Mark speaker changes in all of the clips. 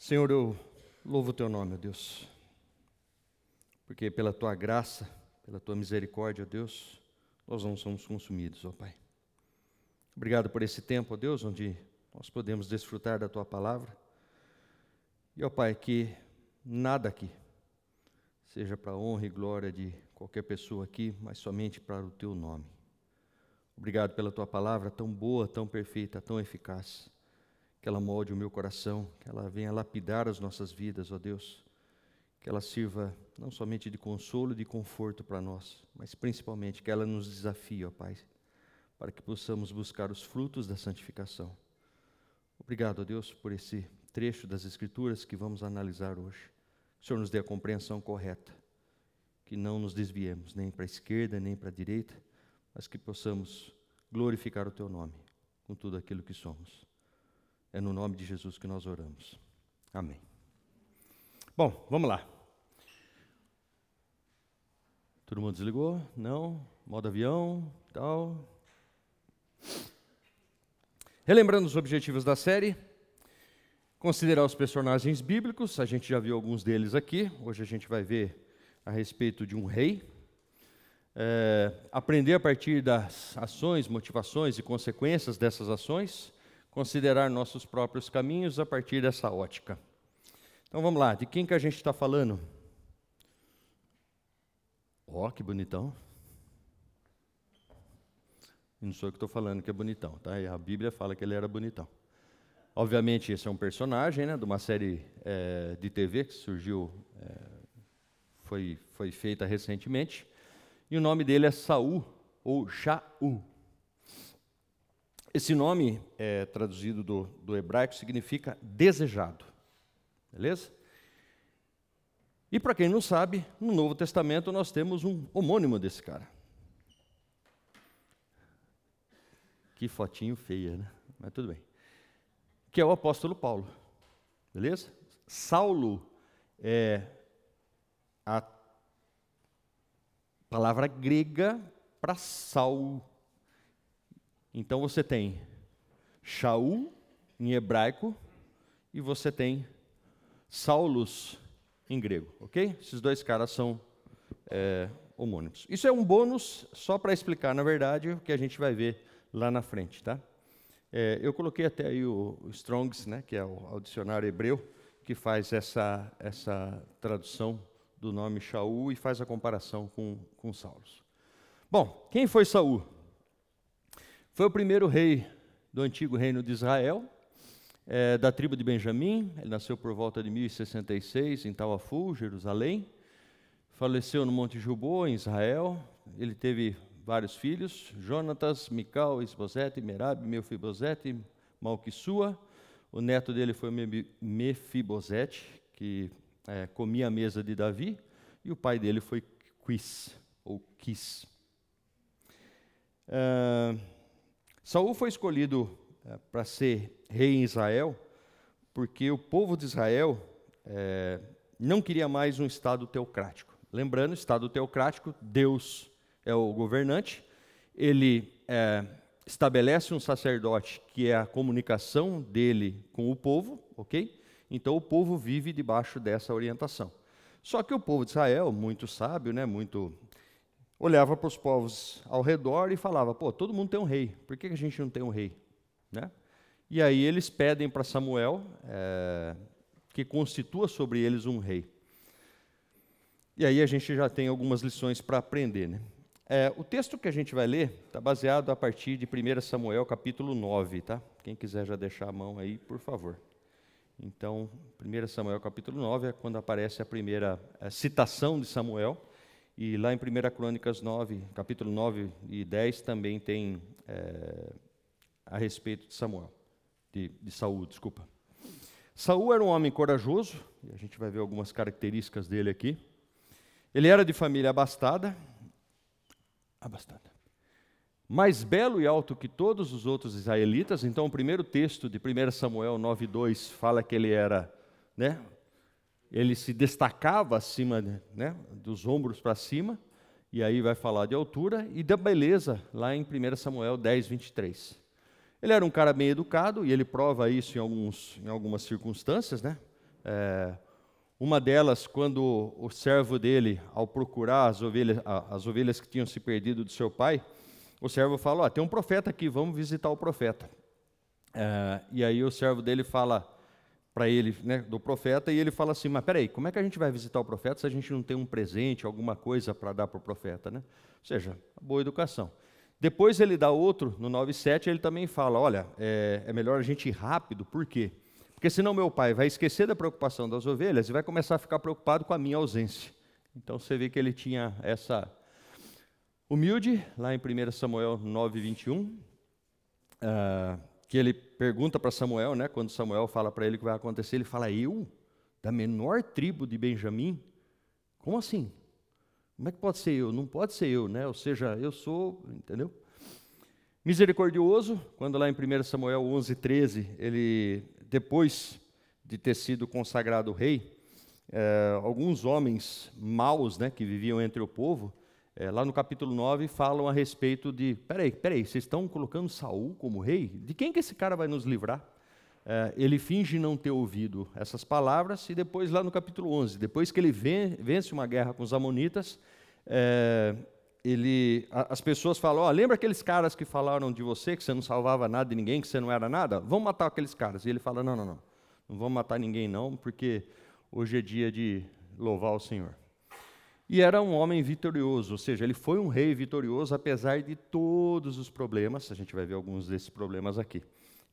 Speaker 1: Senhor, eu louvo o teu nome, ó Deus, porque pela tua graça, pela tua misericórdia, ó Deus, nós não somos consumidos, ó Pai. Obrigado por esse tempo, ó Deus, onde nós podemos desfrutar da tua palavra. E, ó Pai, que nada aqui seja para a honra e glória de qualquer pessoa aqui, mas somente para o teu nome. Obrigado pela tua palavra tão boa, tão perfeita, tão eficaz que ela molde o meu coração, que ela venha lapidar as nossas vidas, ó Deus, que ela sirva não somente de consolo e de conforto para nós, mas principalmente que ela nos desafie, ó Pai, para que possamos buscar os frutos da santificação. Obrigado, ó Deus, por esse trecho das Escrituras que vamos analisar hoje. Que o Senhor nos dê a compreensão correta, que não nos desviemos nem para a esquerda nem para a direita, mas que possamos glorificar o Teu nome com tudo aquilo que somos. É no nome de Jesus que nós oramos. Amém. Bom, vamos lá. Todo mundo desligou? Não? Modo avião? Tal. Relembrando os objetivos da série, considerar os personagens bíblicos, a gente já viu alguns deles aqui, hoje a gente vai ver a respeito de um rei. É, aprender a partir das ações, motivações e consequências dessas ações considerar nossos próprios caminhos a partir dessa ótica. Então vamos lá, de quem que a gente está falando? Ó, oh, que bonitão. Não sou eu que estou falando que é bonitão, tá? a Bíblia fala que ele era bonitão. Obviamente, esse é um personagem né, de uma série é, de TV que surgiu, é, foi, foi feita recentemente. E o nome dele é Saul, ou Shaul. Esse nome, é, traduzido do, do hebraico, significa desejado. Beleza? E para quem não sabe, no Novo Testamento nós temos um homônimo desse cara. Que fotinho feia, né? Mas tudo bem. Que é o apóstolo Paulo. Beleza? Saulo é a palavra grega para Saul. Então você tem Shaul em hebraico e você tem Saulus em grego, ok? Esses dois caras são é, homônimos. Isso é um bônus só para explicar, na verdade, o que a gente vai ver lá na frente, tá? É, eu coloquei até aí o, Strongs, né, que é o, o, dicionário hebreu, que faz essa, essa tradução do nome Shaul e faz a comparação com, com Saulos. Bom, quem foi Saul? Foi o primeiro rei do antigo reino de Israel, é, da tribo de Benjamim. Ele nasceu por volta de 1066 em Tauafu, Jerusalém. Faleceu no Monte Jubô, em Israel. Ele teve vários filhos: Jonatas, Mical, Isbosete, Merab, Mefibosete, Malquissua. O neto dele foi Mefibosete, que é, comia a mesa de Davi. E o pai dele foi Quis, ou Quis. Uh, Saul foi escolhido é, para ser rei em Israel porque o povo de Israel é, não queria mais um Estado teocrático. Lembrando, Estado teocrático, Deus é o governante, ele é, estabelece um sacerdote que é a comunicação dele com o povo, ok? Então o povo vive debaixo dessa orientação. Só que o povo de Israel, muito sábio, né, muito olhava para os povos ao redor e falava: pô, todo mundo tem um rei, por que a gente não tem um rei? Né? E aí eles pedem para Samuel é, que constitua sobre eles um rei. E aí a gente já tem algumas lições para aprender. Né? É, o texto que a gente vai ler está baseado a partir de 1 Samuel capítulo 9. Tá? Quem quiser já deixar a mão aí, por favor. Então, 1 Samuel capítulo 9 é quando aparece a primeira é, citação de Samuel. E lá em 1 Crônicas 9, capítulo 9 e 10, também tem é, a respeito de Samuel, de, de Saul, desculpa. Saul era um homem corajoso, e a gente vai ver algumas características dele aqui. Ele era de família abastada, abastada, mais belo e alto que todos os outros israelitas. Então, o primeiro texto de 1 Samuel 9:2 fala que ele era, né, ele se destacava acima né, dos ombros para cima, e aí vai falar de altura, e da beleza, lá em 1 Samuel 10, 23. Ele era um cara bem educado, e ele prova isso em, alguns, em algumas circunstâncias, né? É, uma delas, quando o servo dele, ao procurar as ovelhas, as ovelhas que tinham se perdido do seu pai, o servo fala: oh, tem um profeta aqui, vamos visitar o profeta. É, e aí o servo dele fala para ele, né, do profeta, e ele fala assim: Mas peraí, como é que a gente vai visitar o profeta se a gente não tem um presente, alguma coisa para dar para o profeta? Né? Ou seja, boa educação. Depois ele dá outro, no 9,7, ele também fala: Olha, é, é melhor a gente ir rápido, por quê? Porque senão meu pai vai esquecer da preocupação das ovelhas e vai começar a ficar preocupado com a minha ausência. Então você vê que ele tinha essa humilde, lá em 1 Samuel 9, 21, uh, que ele pergunta para Samuel, né, quando Samuel fala para ele o que vai acontecer, ele fala: Eu, da menor tribo de Benjamim? Como assim? Como é que pode ser eu? Não pode ser eu, né? Ou seja, eu sou, entendeu? Misericordioso, quando lá em 1 Samuel 11, 13, ele, depois de ter sido consagrado rei, é, alguns homens maus, né, que viviam entre o povo, é, lá no capítulo 9, falam a respeito de: peraí, peraí, vocês estão colocando Saul como rei? De quem que esse cara vai nos livrar? É, ele finge não ter ouvido essas palavras, e depois, lá no capítulo 11, depois que ele vence uma guerra com os Amonitas, é, ele, as pessoas falam: oh, lembra aqueles caras que falaram de você, que você não salvava nada de ninguém, que você não era nada? Vamos matar aqueles caras. E ele fala: não, não, não, não vamos matar ninguém, não, porque hoje é dia de louvar o Senhor. E era um homem vitorioso, ou seja, ele foi um rei vitorioso, apesar de todos os problemas, a gente vai ver alguns desses problemas aqui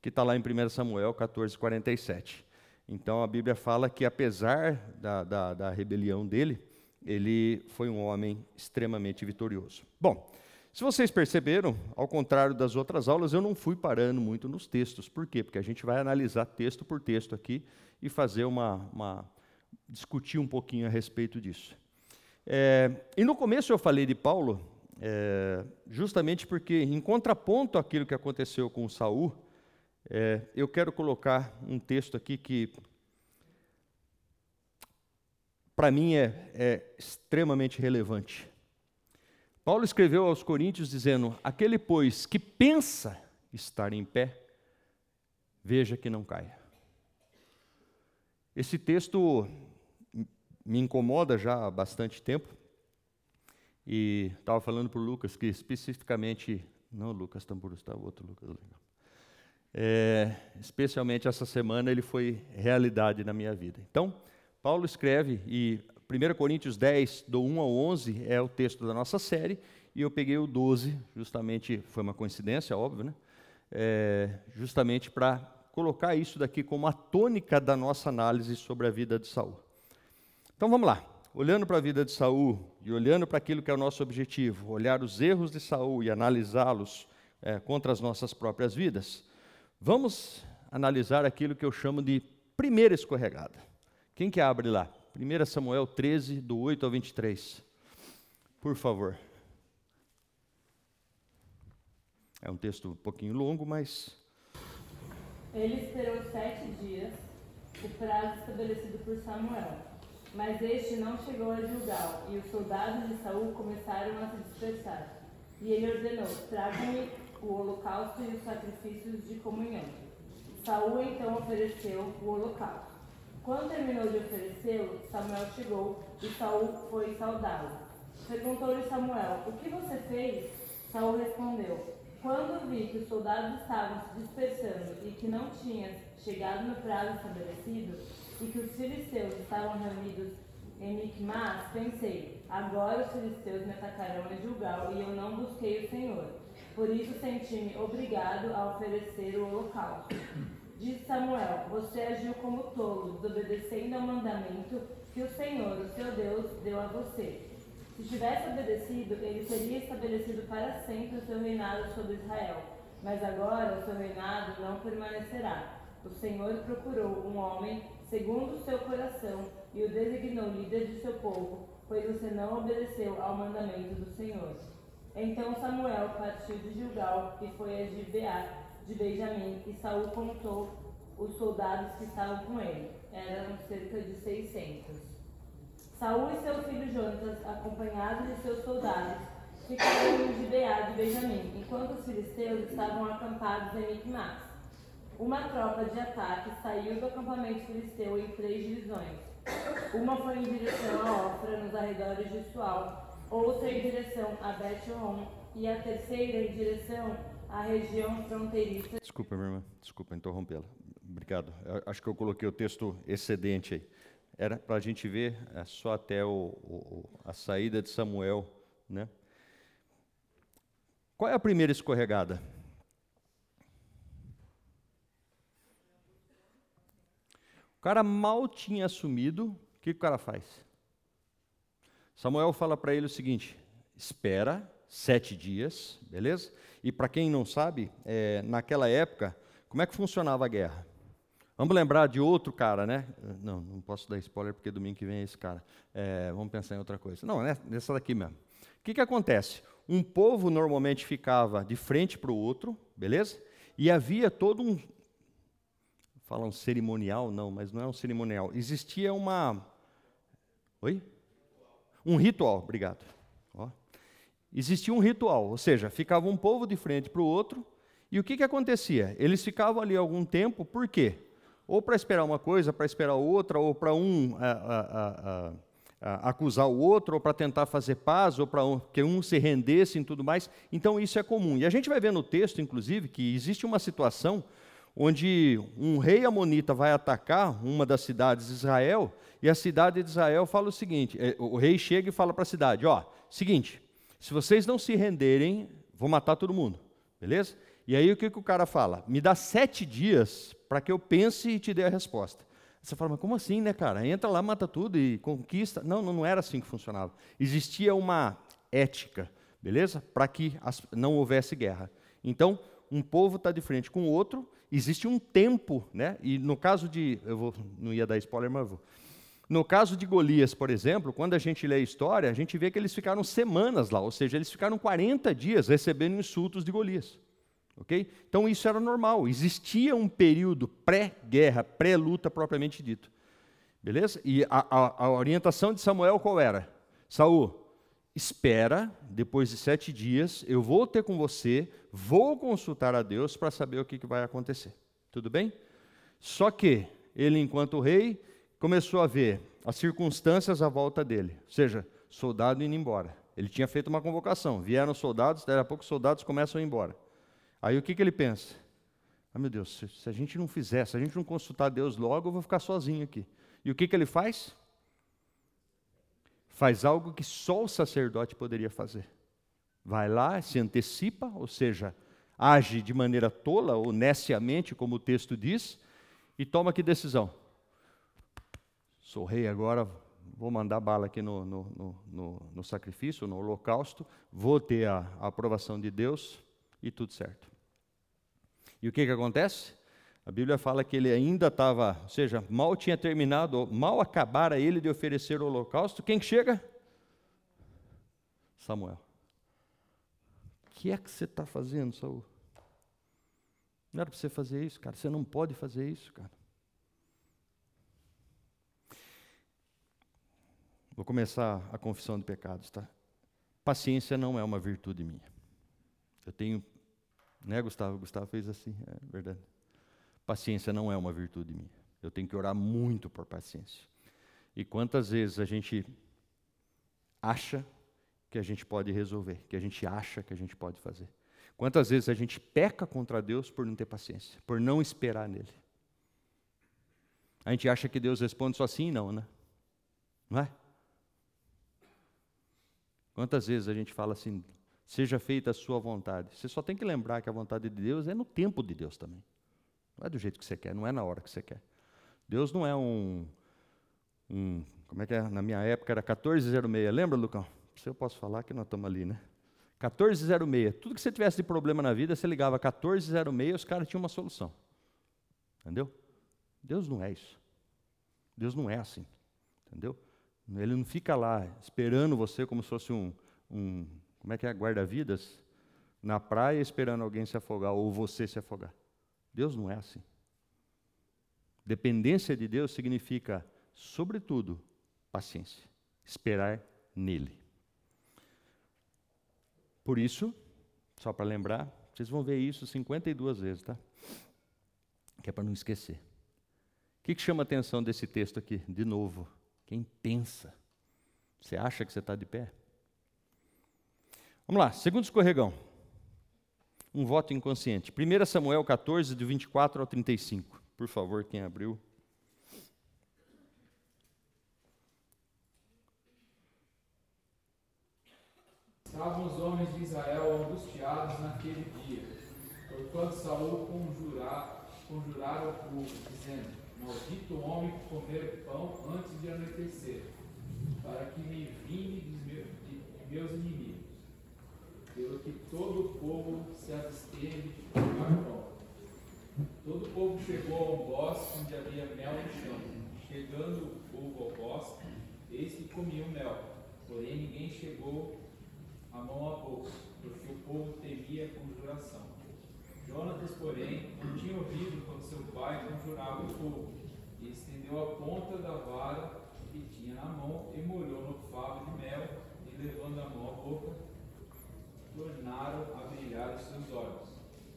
Speaker 1: que está lá em 1 Samuel 14, 47. Então a Bíblia fala que, apesar da, da, da rebelião dele, ele foi um homem extremamente vitorioso. Bom, se vocês perceberam, ao contrário das outras aulas, eu não fui parando muito nos textos. Por quê? Porque a gente vai analisar texto por texto aqui e fazer uma, uma discutir um pouquinho a respeito disso. É, e no começo eu falei de Paulo, é, justamente porque, em contraponto àquilo que aconteceu com Saul, é, eu quero colocar um texto aqui que, para mim, é, é extremamente relevante. Paulo escreveu aos Coríntios dizendo: Aquele, pois, que pensa estar em pé, veja que não caia. Esse texto me incomoda já há bastante tempo. E estava falando para o Lucas que especificamente. Não, Lucas Tamburus, está outro Lucas. Legal é, especialmente essa semana, ele foi realidade na minha vida. Então, Paulo escreve, e 1 Coríntios 10, do 1 ao 11, é o texto da nossa série, e eu peguei o 12, justamente, foi uma coincidência, óbvio, né? É, justamente para colocar isso daqui como a tônica da nossa análise sobre a vida de Saul. Então vamos lá. Olhando para a vida de Saul e olhando para aquilo que é o nosso objetivo, olhar os erros de Saul e analisá-los é, contra as nossas próprias vidas, Vamos analisar aquilo que eu chamo de primeira escorregada. Quem que abre lá? 1 Samuel 13, do 8 ao 23. Por favor. É um texto um pouquinho longo, mas.
Speaker 2: Ele esperou sete dias, o prazo estabelecido por Samuel. Mas este não chegou a Gilgal, e os soldados de Saul começaram a se dispersar. E ele ordenou: tragam-me o holocausto e os sacrifícios de comunhão. Saul então ofereceu o holocausto. Quando terminou de oferecê-lo, Samuel chegou e Saul foi saudá-lo. Perguntou-lhe Samuel: O que você fez? Saul respondeu: Quando vi que os soldados estavam se dispersando e que não tinha chegado no prazo estabelecido, e que os filisteus estavam reunidos em Micmas, pensei: agora os filisteus me atacarão em Gilgal e eu não busquei o Senhor. Por isso senti-me obrigado a oferecer o holocausto. Disse Samuel: Você agiu como tolo, desobedecendo ao mandamento que o Senhor, o seu Deus, deu a você. Se tivesse obedecido, ele teria estabelecido para sempre o seu reinado sobre Israel. Mas agora o seu reinado não permanecerá. O Senhor procurou um homem segundo o seu coração e o designou líder de seu povo, pois você não obedeceu ao mandamento do Senhor. Então Samuel partiu de Gilgal e foi a Gibeá de Benjamim, e Saul contou os soldados que estavam com ele. Eram cerca de seiscentos. Saul e seu filho Jonatas, acompanhados de seus soldados, ficaram em Gibeá de Benjamim, enquanto os filisteus estavam acampados em Micmas. Uma tropa de ataque saiu do acampamento filisteu em três divisões. Uma foi em direção a Ofra, nos arredores de Sual, outra em direção a Bet-Horon e a terceira em direção à região fronteiriça.
Speaker 1: Desculpa, minha irmã, desculpa interrompê-la. Obrigado. Eu acho que eu coloquei o texto excedente aí. Era para a gente ver é, só até o, o, a saída de Samuel, né? Qual é a primeira escorregada? O cara mal tinha assumido, o que, que o cara faz? Samuel fala para ele o seguinte: espera sete dias, beleza? E para quem não sabe, é, naquela época, como é que funcionava a guerra? Vamos lembrar de outro cara, né? Não, não posso dar spoiler porque domingo que vem é esse cara. É, vamos pensar em outra coisa. Não, é nessa daqui mesmo. O que, que acontece? Um povo normalmente ficava de frente para o outro, beleza? E havia todo um, Falam cerimonial, não, mas não é um cerimonial. Existia uma. Oi? Um ritual, obrigado. Ó. Existia um ritual, ou seja, ficava um povo de frente para o outro, e o que, que acontecia? Eles ficavam ali algum tempo, por quê? Ou para esperar uma coisa, para esperar outra, ou para um a, a, a, acusar o outro, ou para tentar fazer paz, ou para um, que um se rendesse e tudo mais. Então isso é comum. E a gente vai ver no texto, inclusive, que existe uma situação onde um rei amonita vai atacar uma das cidades de Israel, e a cidade de Israel fala o seguinte: é, o rei chega e fala para a cidade: ó, seguinte, se vocês não se renderem, vou matar todo mundo, beleza? E aí o que, que o cara fala? Me dá sete dias para que eu pense e te dê a resposta. Você fala, mas como assim, né, cara? Entra lá, mata tudo e conquista. Não, não, não era assim que funcionava. Existia uma ética, beleza? Para que as, não houvesse guerra. Então, um povo está de frente com o outro, existe um tempo, né? E no caso de, eu vou, não ia dar spoiler, mas vou. No caso de Golias, por exemplo, quando a gente lê a história, a gente vê que eles ficaram semanas lá, ou seja, eles ficaram 40 dias recebendo insultos de Golias. Ok? Então isso era normal. Existia um período pré-guerra, pré-luta propriamente dito. Beleza? E a, a, a orientação de Samuel qual era? Saul, espera, depois de sete dias, eu vou ter com você, vou consultar a Deus para saber o que, que vai acontecer. Tudo bem? Só que ele, enquanto rei, começou a ver as circunstâncias à volta dele, ou seja, soldado indo embora. Ele tinha feito uma convocação, vieram soldados, daí a pouco os soldados começam a ir embora. Aí o que, que ele pensa? Ah, meu Deus, se, se a gente não fizer, se a gente não consultar Deus logo, eu vou ficar sozinho aqui. E o que, que ele faz? Faz algo que só o sacerdote poderia fazer. Vai lá, se antecipa, ou seja, age de maneira tola ou neciamente, como o texto diz, e toma que decisão? Sou rei agora, vou mandar bala aqui no, no, no, no sacrifício, no holocausto, vou ter a, a aprovação de Deus e tudo certo. E o que, que acontece? A Bíblia fala que ele ainda estava, ou seja, mal tinha terminado, mal acabara ele de oferecer o holocausto. Quem chega? Samuel. O que é que você está fazendo, Saul? Não era para você fazer isso, cara. Você não pode fazer isso, cara. Vou começar a confissão de pecados, tá? Paciência não é uma virtude minha. Eu tenho, né, Gustavo? Gustavo fez assim, é verdade. Paciência não é uma virtude minha. Eu tenho que orar muito por paciência. E quantas vezes a gente acha que a gente pode resolver, que a gente acha que a gente pode fazer? Quantas vezes a gente peca contra Deus por não ter paciência, por não esperar nele? A gente acha que Deus responde só sim e não, né? Não é? Quantas vezes a gente fala assim, seja feita a sua vontade? Você só tem que lembrar que a vontade de Deus é no tempo de Deus também. Não é do jeito que você quer, não é na hora que você quer. Deus não é um, um como é que é? Na minha época era 1406. Lembra, Lucão? Se eu posso falar que nós estamos ali, né? 1406. Tudo que você tivesse de problema na vida, você ligava 1406, os caras tinham uma solução. Entendeu? Deus não é isso. Deus não é assim. Entendeu? Ele não fica lá esperando você como se fosse um, um como é que é, guarda-vidas, na praia esperando alguém se afogar ou você se afogar. Deus não é assim. Dependência de Deus significa, sobretudo, paciência, esperar nele. Por isso, só para lembrar, vocês vão ver isso 52 vezes, tá? que é para não esquecer. O que, que chama a atenção desse texto aqui? De novo, quem pensa. Você acha que você está de pé? Vamos lá, segundo escorregão. Um voto inconsciente. 1 Samuel 14, de 24 ao 35. Por favor, quem abriu.
Speaker 3: Estavam os homens de Israel angustiados naquele dia, porquanto Saul conjurar, conjurara o povo, dizendo: Maldito o homem que comer pão antes de anoitecer, para que me vingue de meus inimigos. Pelo que todo o povo se absteve de pão. Todo o povo chegou a um bosque onde havia mel no chão. Chegando o povo ao bosque, eis que comiam mel. Porém, ninguém chegou a mão à boca, porque o povo temia a conjuração. Jonatas, porém, não tinha ouvido quando seu pai conjurava o povo, e estendeu a ponta da vara que tinha na mão e molhou no favo de mel, e levando a mão à boca, tornaram a brilhar os seus olhos.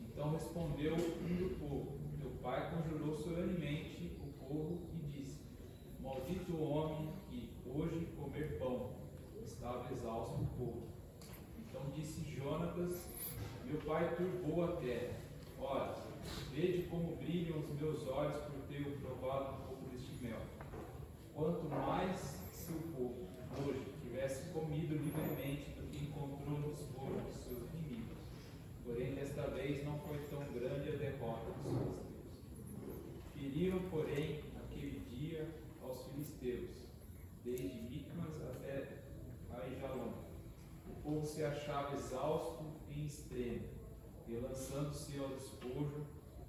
Speaker 3: Então respondeu um do povo: Teu pai conjurou solenemente o povo e disse: Maldito o homem que hoje comer pão. Estava exausto o povo. Então disse Jonatas: Meu pai turbou a terra. Ora, vede como brilham os meus olhos por ter provado um pouco deste mel. Quanto mais se o povo hoje tivesse comido livremente do que encontrou nos de seus inimigos. Porém, desta vez não foi tão grande a derrota dos filisteus. Feriram, porém, aquele dia aos filisteus, desde Micmas até Aijalon povo se achava exausto em extremo, e lançando-se ao despojo,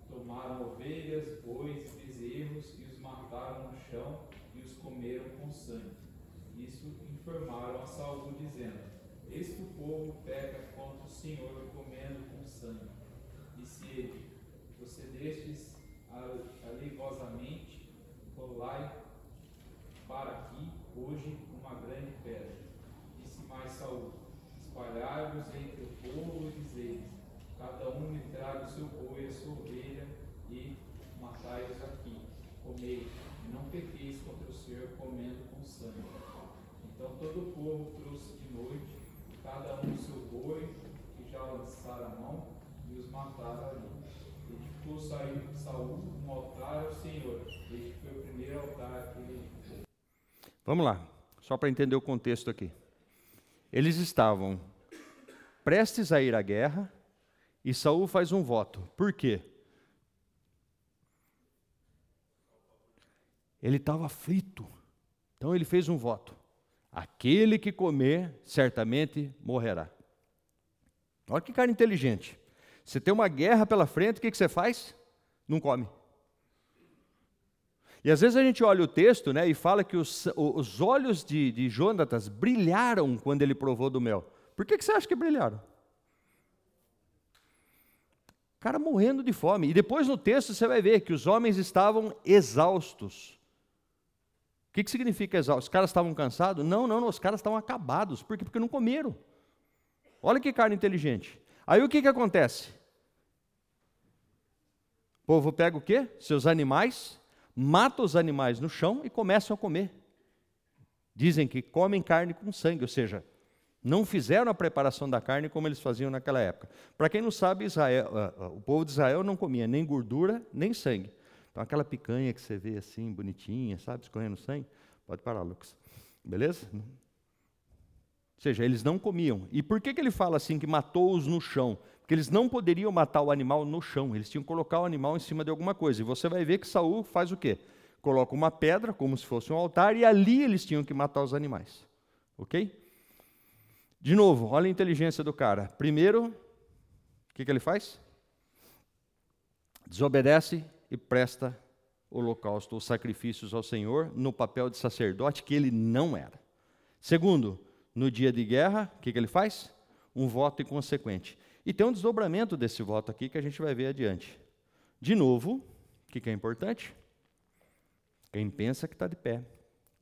Speaker 3: tomaram ovelhas, bois bezerros e os mataram no chão e os comeram com sangue. Isso informaram a Saul, dizendo: Eis que o povo peca contra o Senhor comendo com sangue. Disse ele: Procedestes alivosamente, rolai para aqui hoje uma grande pedra. Disse mais Saul: espalhai-vos entre o povo e dizei cada um lhe traga o seu boi a sua ovelha, e matai-os aqui, comei, e não pequeis contra o Senhor comendo com sangue. Então todo o povo trouxe de noite, cada um seu boi, que já lançaram a mão, e os mataram ali. Edificou Saúl um altar ao Senhor. Este foi o primeiro altar que ele
Speaker 1: Vamos lá, só para entender o contexto aqui. Eles estavam prestes a ir à guerra e Saul faz um voto. Por quê? Ele estava aflito. Então ele fez um voto. Aquele que comer certamente morrerá. Olha que cara inteligente. Você tem uma guerra pela frente, o que, você faz? Não come. E às vezes a gente olha o texto né, e fala que os, os olhos de, de Jonatas brilharam quando ele provou do mel. Por que, que você acha que brilharam? O cara morrendo de fome. E depois no texto você vai ver que os homens estavam exaustos. O que, que significa exaustos? Os caras estavam cansados? Não, não, não, os caras estavam acabados. Por quê? Porque não comeram. Olha que cara inteligente. Aí o que, que acontece? O povo pega o quê? Seus animais mata os animais no chão e começam a comer. Dizem que comem carne com sangue, ou seja, não fizeram a preparação da carne como eles faziam naquela época. Para quem não sabe, Israel, o povo de Israel não comia nem gordura, nem sangue. Então, aquela picanha que você vê assim, bonitinha, sabe, escorrendo sangue, pode parar, Lucas. Beleza? Ou seja, eles não comiam. E por que, que ele fala assim que matou-os no chão? que eles não poderiam matar o animal no chão, eles tinham que colocar o animal em cima de alguma coisa. E você vai ver que Saul faz o quê? Coloca uma pedra, como se fosse um altar, e ali eles tinham que matar os animais. Ok? De novo, olha a inteligência do cara. Primeiro, o que, que ele faz? Desobedece e presta holocausto, os sacrifícios ao Senhor, no papel de sacerdote que ele não era. Segundo, no dia de guerra, o que, que ele faz? Um voto inconsequente. E tem um desdobramento desse voto aqui que a gente vai ver adiante. De novo, o que, que é importante? Quem pensa que está de pé,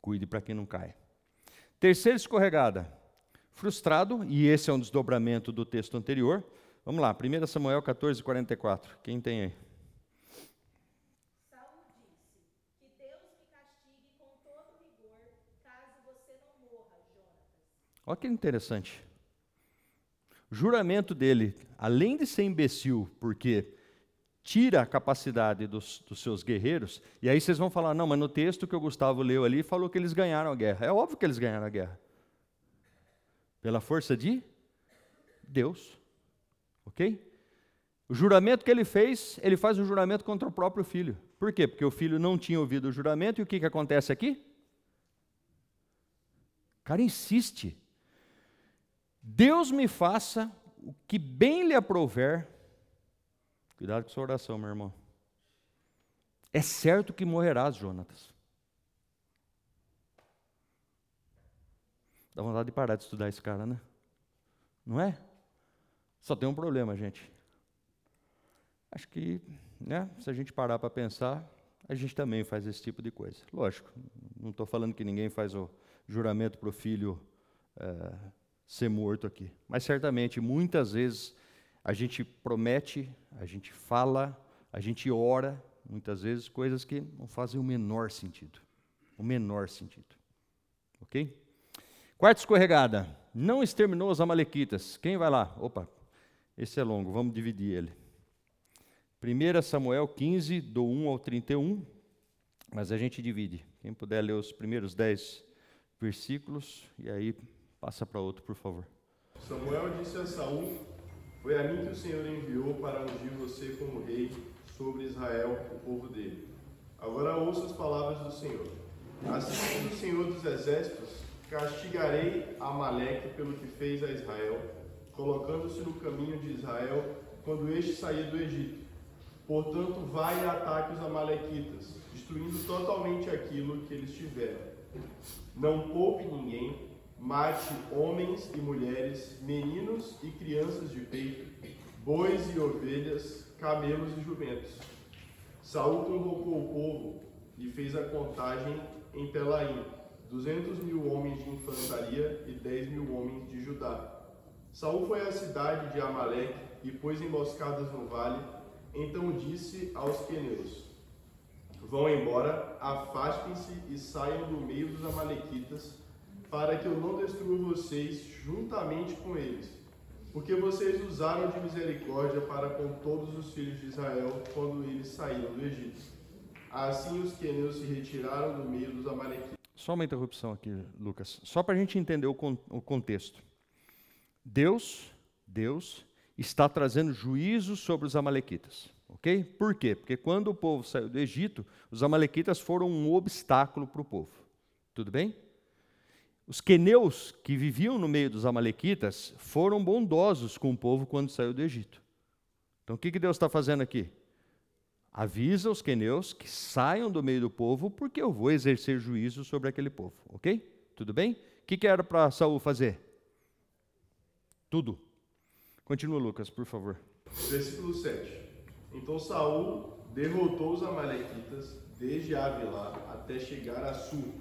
Speaker 1: cuide para que não caia. Terceira escorregada, frustrado, e esse é um desdobramento do texto anterior. Vamos lá, 1 Samuel 14, 44. Quem tem aí? Olha que interessante. O juramento dele, além de ser imbecil, porque tira a capacidade dos, dos, seus guerreiros, e aí vocês vão falar, não, mas no texto que o Gustavo leu ali, falou que eles ganharam a guerra. É óbvio que eles ganharam a guerra. Pela força de Deus. Ok? O juramento que ele fez, ele faz um juramento contra o próprio filho. Por quê? Porque o filho não tinha ouvido o juramento, e o que, que acontece aqui? O cara insiste. Deus me faça o que bem lhe aprouver. Cuidado com sua oração, meu irmão. É certo que morrerás, Jonatas. Dá vontade de parar de estudar esse cara, né? Não é? Só tem um problema, gente. Acho que, né, se a gente parar para pensar, a gente também faz esse tipo de coisa. Lógico, não estou falando que ninguém faz o juramento para o filho é, ser morto aqui. Mas certamente, muitas vezes, a gente promete, a gente fala, a gente ora, muitas vezes, coisas que não fazem o menor sentido. O menor sentido. Ok? Quarta escorregada. Não exterminou os amalequitas. Quem vai lá? Opa, esse é longo, vamos dividir ele. 1 Samuel 15, do 1 ao 31, mas a gente divide. Quem puder ler os primeiros 10 versículos, e aí passa para outro, por favor.
Speaker 4: Samuel disse a Saul: Foi a mim que o Senhor enviou para ungir você como rei sobre Israel, o povo dele. Agora ouça as palavras do Senhor. Assim o Senhor dos Exércitos: Castigarei Amaleque pelo que fez a Israel, colocando-se no caminho de Israel quando este sair do Egito Portanto, vai e ataque os Amalequitas, destruindo totalmente aquilo que eles tiveram. Não poupe ninguém, mate homens e mulheres, meninos e crianças de peito, bois e ovelhas, camelos e jumentos. Saúl convocou o povo e fez a contagem em Telaim, duzentos mil homens de infantaria e dez mil homens de Judá. Saúl foi à cidade de Amaleque e pôs emboscadas no vale então disse aos pneus: Vão embora, afastem-se e saiam do meio dos Amalequitas, para que eu não destrua vocês juntamente com eles. Porque vocês usaram de misericórdia para com todos os filhos de Israel quando eles saíram do Egito. Assim os queneus se retiraram do meio dos Amalequitas.
Speaker 1: Só uma interrupção aqui, Lucas. Só para a gente entender o, con o contexto. Deus, Deus está trazendo juízo sobre os amalequitas. Ok? Por quê? Porque quando o povo saiu do Egito, os amalequitas foram um obstáculo para o povo. Tudo bem? Os queneus que viviam no meio dos amalequitas foram bondosos com o povo quando saiu do Egito. Então o que, que Deus está fazendo aqui? Avisa os queneus que saiam do meio do povo, porque eu vou exercer juízo sobre aquele povo. Ok? Tudo bem? O que, que era para Saul fazer? Tudo. Continua, Lucas, por favor.
Speaker 4: Versículo 7. Então Saul derrotou os amalequitas desde Avilá até chegar a Sul,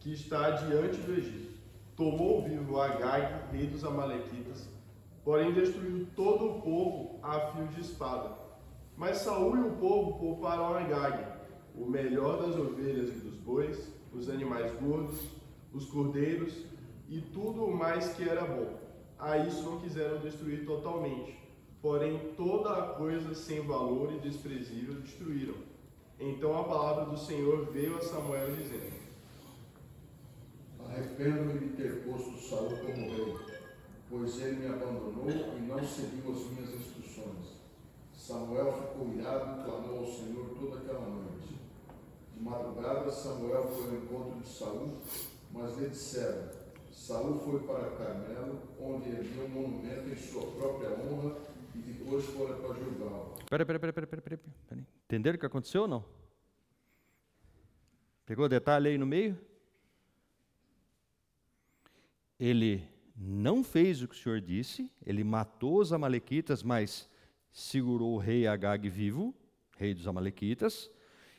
Speaker 4: que está diante do Egito. Tomou vivo Agag, rei dos amalequitas, porém destruiu todo o povo a fio de espada. Mas Saul e o povo pouparam Agag, o melhor das ovelhas e dos bois, os animais gordos, os cordeiros e tudo o mais que era bom a isso não quiseram destruir totalmente. Porém, toda a coisa sem valor e desprezível destruíram. Então a palavra do Senhor veio a Samuel dizendo:
Speaker 5: Arrependo-me de ter posto Saul como rei, pois ele me abandonou e não seguiu as minhas instruções. Samuel ficou irado e clamou ao Senhor toda aquela noite. De madrugada, Samuel foi ao encontro de Saul, mas lhe disseram: Saul foi para Carmelo, onde ergueu um monumento em sua própria honra e depois foi para Gilgal.
Speaker 1: Peraí, peraí, peraí, peraí, peraí. Entenderam o que aconteceu ou não? Pegou detalhe aí no meio? Ele não fez o que o Senhor disse, ele matou os amalequitas, mas segurou o rei Agag vivo, rei dos amalequitas,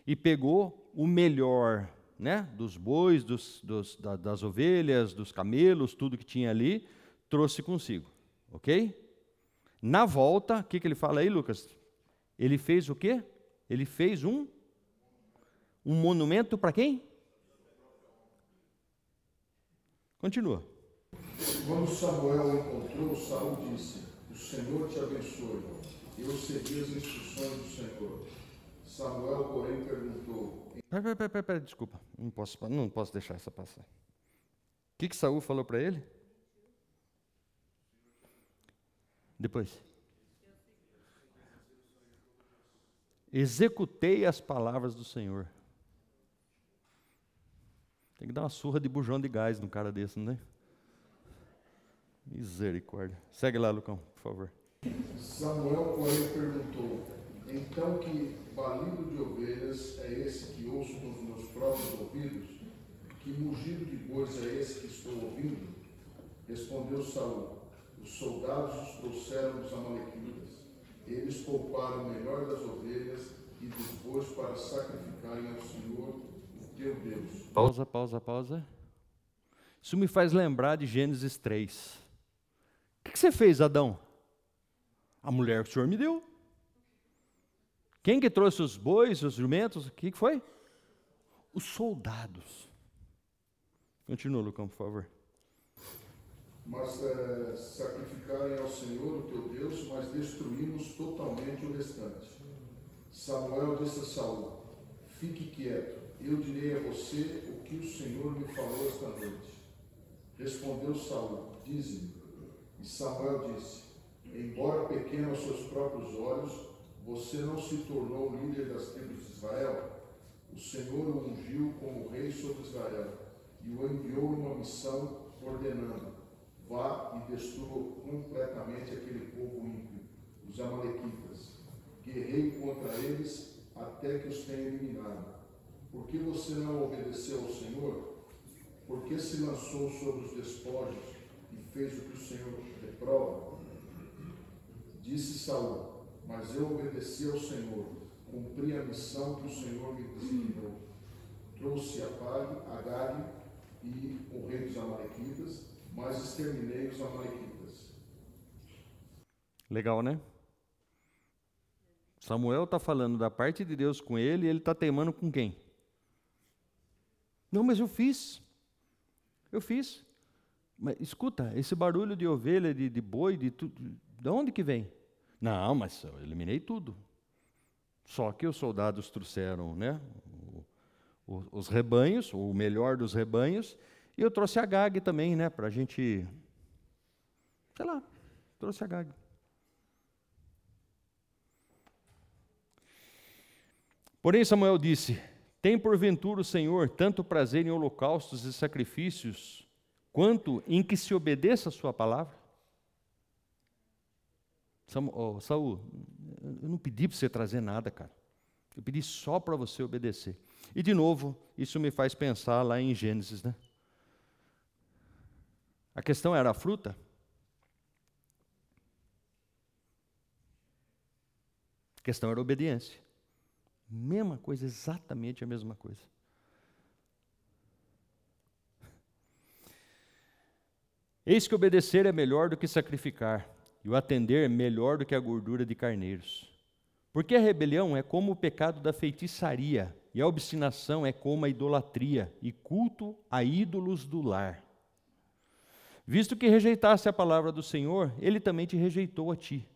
Speaker 1: e pegou o melhor né, dos bois, dos, dos, da, das ovelhas, dos camelos, tudo que tinha ali, trouxe consigo. Ok? Na volta, o que, que ele fala aí, Lucas? Ele fez o quê? Ele fez um, um monumento para quem? Continua.
Speaker 5: Quando Samuel encontrou, Saul disse: O Senhor te abençoe. Eu segui as instruções do Senhor. Samuel, porém, perguntou:
Speaker 1: Pera, pera, pera, pera, desculpa. Não posso, não posso deixar essa passar. O que, que Saul falou para ele? Depois. Executei as palavras do Senhor. Tem que dar uma surra de bujão de gás num cara desse, não é? Misericórdia. Segue lá, Lucão, por favor.
Speaker 5: Samuel, porém, perguntou: Então que balido de ovelhas é esse que ouço com os meus próprios ouvidos? Que mugido de bois é esse que estou ouvindo? Respondeu Saul: Os soldados os trouxeram dos amalequitas. Eles pouparam o melhor das ovelhas e dos bois para sacrificarem ao Senhor, o teu Deus.
Speaker 1: Pausa, pausa, pausa. Isso me faz lembrar de Gênesis 3. O que, que você fez, Adão? A mulher que o Senhor me deu. Quem que trouxe os bois, os jumentos? O que, que foi? Os soldados. Continua, Lucão, por favor.
Speaker 5: Mas é, sacrificarem ao Senhor, o teu Deus, mas destruímos totalmente o restante. Samuel disse a Saul: Fique quieto, eu direi a você o que o Senhor me falou esta noite. Respondeu Saul: Dize-me. E Samuel disse: Embora pequeno aos seus próprios olhos, você não se tornou líder das tribos de Israel. O Senhor o ungiu como rei sobre Israel e o enviou em uma missão ordenando: Vá e destrua completamente aquele povo ímpio, os Amalequitas. Guerreie contra eles até que os tenha eliminado. Por que você não obedeceu ao Senhor? Por que se lançou sobre os despojos fez o que o Senhor reprova? Disse Saul, mas eu obedeci ao Senhor, cumpri a missão que o Senhor me designou. Trouxe a Pag, Agag e o rei dos Amalequitas, mas exterminei os Amalequitas.
Speaker 1: Legal, né? Samuel está falando da parte de Deus com ele e ele está teimando com quem? Não, mas eu fiz. Eu fiz. Mas escuta, esse barulho de ovelha, de, de boi, de tudo, de onde que vem? Não, mas eu eliminei tudo. Só que os soldados trouxeram né, o, o, os rebanhos, o melhor dos rebanhos, e eu trouxe a Gag também, né, para a gente. Sei lá, trouxe a Gag. Porém, Samuel disse: Tem porventura o Senhor tanto prazer em holocaustos e sacrifícios, quanto em que se obedeça a Sua palavra? Oh, Saul, eu não pedi para você trazer nada, cara. Eu pedi só para você obedecer. E de novo, isso me faz pensar lá em Gênesis, né? A questão era a fruta? A questão era a obediência. Mesma coisa, exatamente a mesma coisa. Eis que obedecer é melhor do que sacrificar, e o atender é melhor do que a gordura de carneiros. Porque a rebelião é como o pecado da feitiçaria, e a obstinação é como a idolatria e culto a ídolos do lar. Visto que rejeitaste a palavra do Senhor, ele também te rejeitou a ti,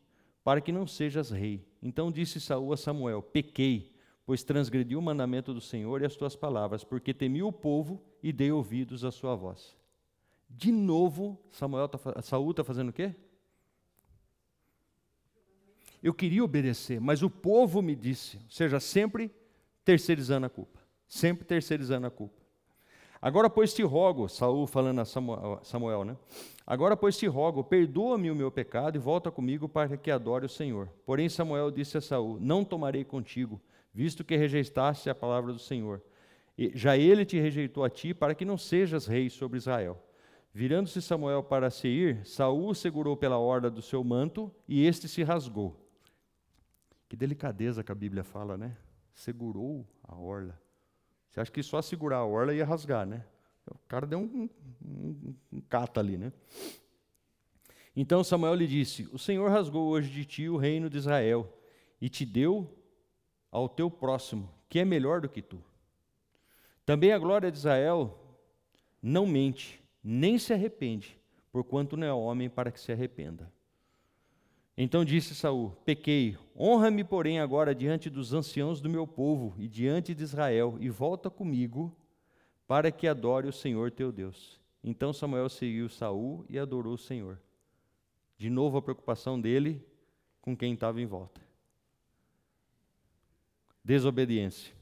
Speaker 1: para que não sejas rei. Então disse Saul a Samuel: Pequei, pois transgredi o mandamento do Senhor e as tuas palavras, porque temi o povo e dei ouvidos à sua voz. De novo, Samuel tá, Saul está fazendo o quê? Eu queria obedecer, mas o povo me disse, ou seja, sempre terceirizando a culpa, sempre terceirizando a culpa. Agora, pois te rogo, Saul falando a Samuel, né? Agora, pois te rogo, perdoa-me o meu pecado e volta comigo para que adore o Senhor. Porém, Samuel disse a Saul: Não tomarei contigo, visto que rejeitaste a palavra do Senhor. E já ele te rejeitou a ti para que não sejas rei sobre Israel. Virando-se Samuel para se ir, Saul segurou pela orla do seu manto e este se rasgou. Que delicadeza que a Bíblia fala, né? Segurou a orla. Você acha que só segurar a orla ia rasgar, né? O cara deu um, um, um cata ali, né? Então Samuel lhe disse: O Senhor rasgou hoje de ti o reino de Israel e te deu ao teu próximo, que é melhor do que tu. Também a glória de Israel não mente, nem se arrepende, porquanto não é homem para que se arrependa. Então disse Saul: Pequei, honra-me, porém, agora diante dos anciãos do meu povo e diante de Israel, e volta comigo, para que adore o Senhor teu Deus. Então Samuel seguiu Saul e adorou o Senhor. De novo a preocupação dele com quem estava em volta. Desobediência.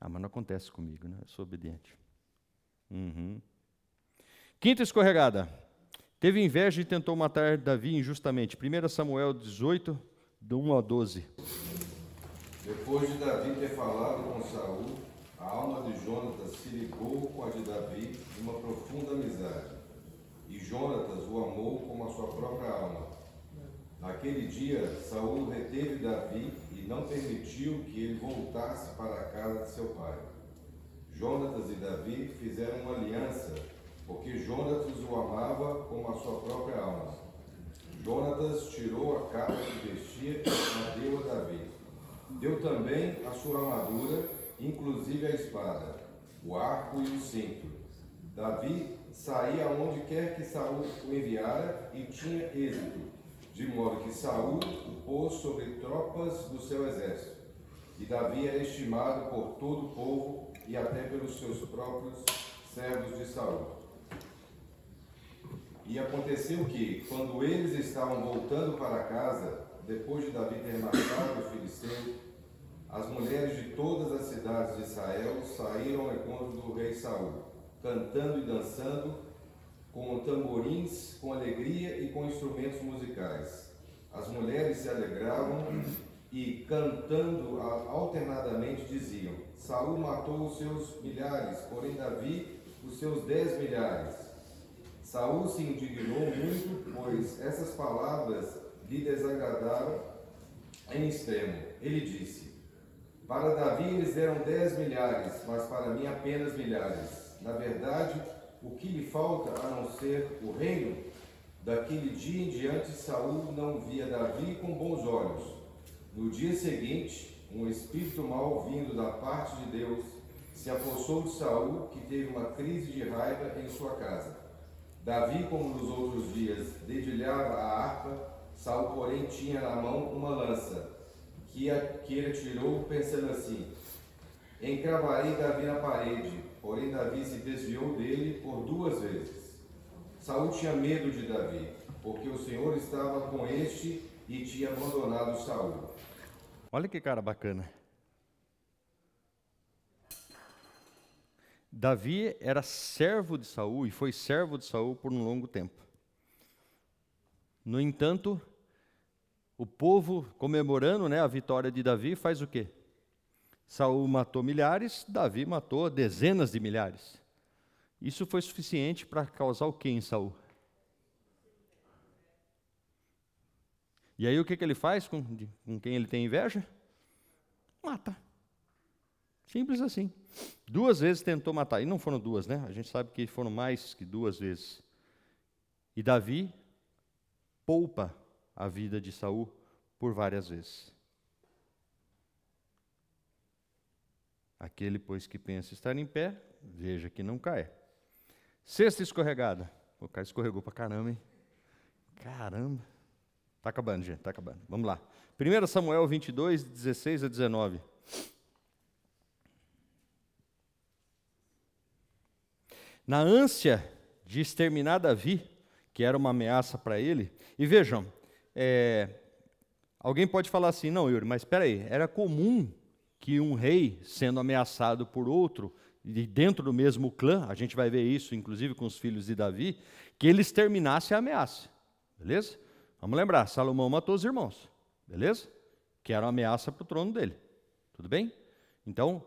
Speaker 1: Ah, mas não acontece comigo, né? Eu sou obediente. Uhum. Quinta escorregada. Teve inveja e tentou matar Davi injustamente. 1 Samuel 18, do 1 a 12.
Speaker 6: Depois de Davi ter falado com Saul, a alma de Jonatas se ligou com a de Davi numa profunda amizade. E Jonatas o amou como a sua própria alma. Naquele dia, Saul reteve Davi e não permitiu que ele voltasse para a casa de seu pai. Jonatas e Davi fizeram uma aliança, porque Jonatas o amava como a sua própria alma. Jonatas tirou a capa que vestia e a deu a Davi. Deu também a sua armadura, inclusive a espada, o arco e o cinto. Davi saía aonde quer que Saul o enviara e tinha êxito de modo que Saul o pôs sobre tropas do seu exército. E Davi era estimado por todo o povo e até pelos seus próprios servos de Saul. E aconteceu que, quando eles estavam voltando para casa, depois de Davi ter matado o filisteu, as mulheres de todas as cidades de Israel saíram ao encontro do rei Saul, cantando e dançando com tamborins, com alegria e com instrumentos musicais. As mulheres se alegravam e, cantando alternadamente, diziam: Saul matou os seus milhares, porém Davi os seus dez milhares. Saul se indignou muito, pois essas palavras lhe desagradaram em extremo. Ele disse: Para Davi eles deram dez milhares, mas para mim apenas milhares. Na verdade, o que lhe falta a não ser o reino? Daquele dia em diante, Saul não via Davi com bons olhos. No dia seguinte, um espírito mau vindo da parte de Deus se apossou de Saul, que teve uma crise de raiva em sua casa. Davi, como nos outros dias, dedilhava a harpa, Saul, porém, tinha na mão uma lança, que, a, que ele tirou pensando assim: Encravarei Davi na parede, Porém, Davi se desviou dele por duas vezes. Saul tinha medo de Davi, porque o Senhor estava com este e tinha abandonado Saul.
Speaker 1: Olha que cara bacana. Davi era servo de Saul e foi servo de Saul por um longo tempo. No entanto, o povo comemorando né, a vitória de Davi faz o quê? Saul matou milhares, Davi matou dezenas de milhares. Isso foi suficiente para causar o que em Saul? E aí o que, que ele faz com, com quem ele tem inveja? Mata. Simples assim. Duas vezes tentou matar. E não foram duas, né? A gente sabe que foram mais que duas vezes. E Davi poupa a vida de Saul por várias vezes. Aquele, pois, que pensa estar em pé, veja que não cai. Sexta escorregada. O cara escorregou para caramba, hein? Caramba. Está acabando, gente, está acabando. Vamos lá. 1 Samuel 22, 16 a 19. Na ânsia de exterminar Davi, que era uma ameaça para ele, e vejam, é, alguém pode falar assim, não, Yuri, mas espera aí, era comum que um rei, sendo ameaçado por outro, e dentro do mesmo clã, a gente vai ver isso inclusive com os filhos de Davi, que eles terminassem a ameaça. Beleza? Vamos lembrar, Salomão matou os irmãos. Beleza? Que era uma ameaça para o trono dele. Tudo bem? Então,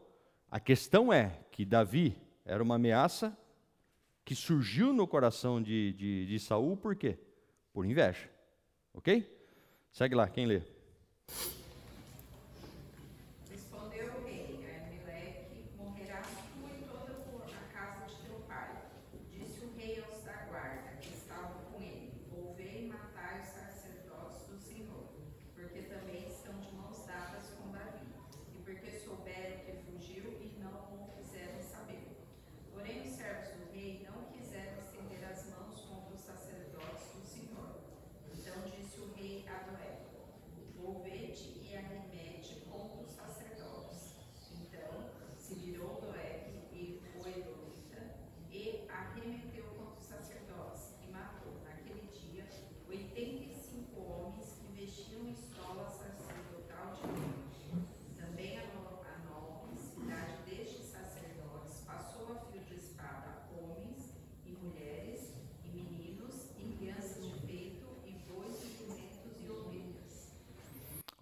Speaker 1: a questão é que Davi era uma ameaça que surgiu no coração de, de, de Saul, por quê? Por inveja. Ok? Segue lá, quem lê?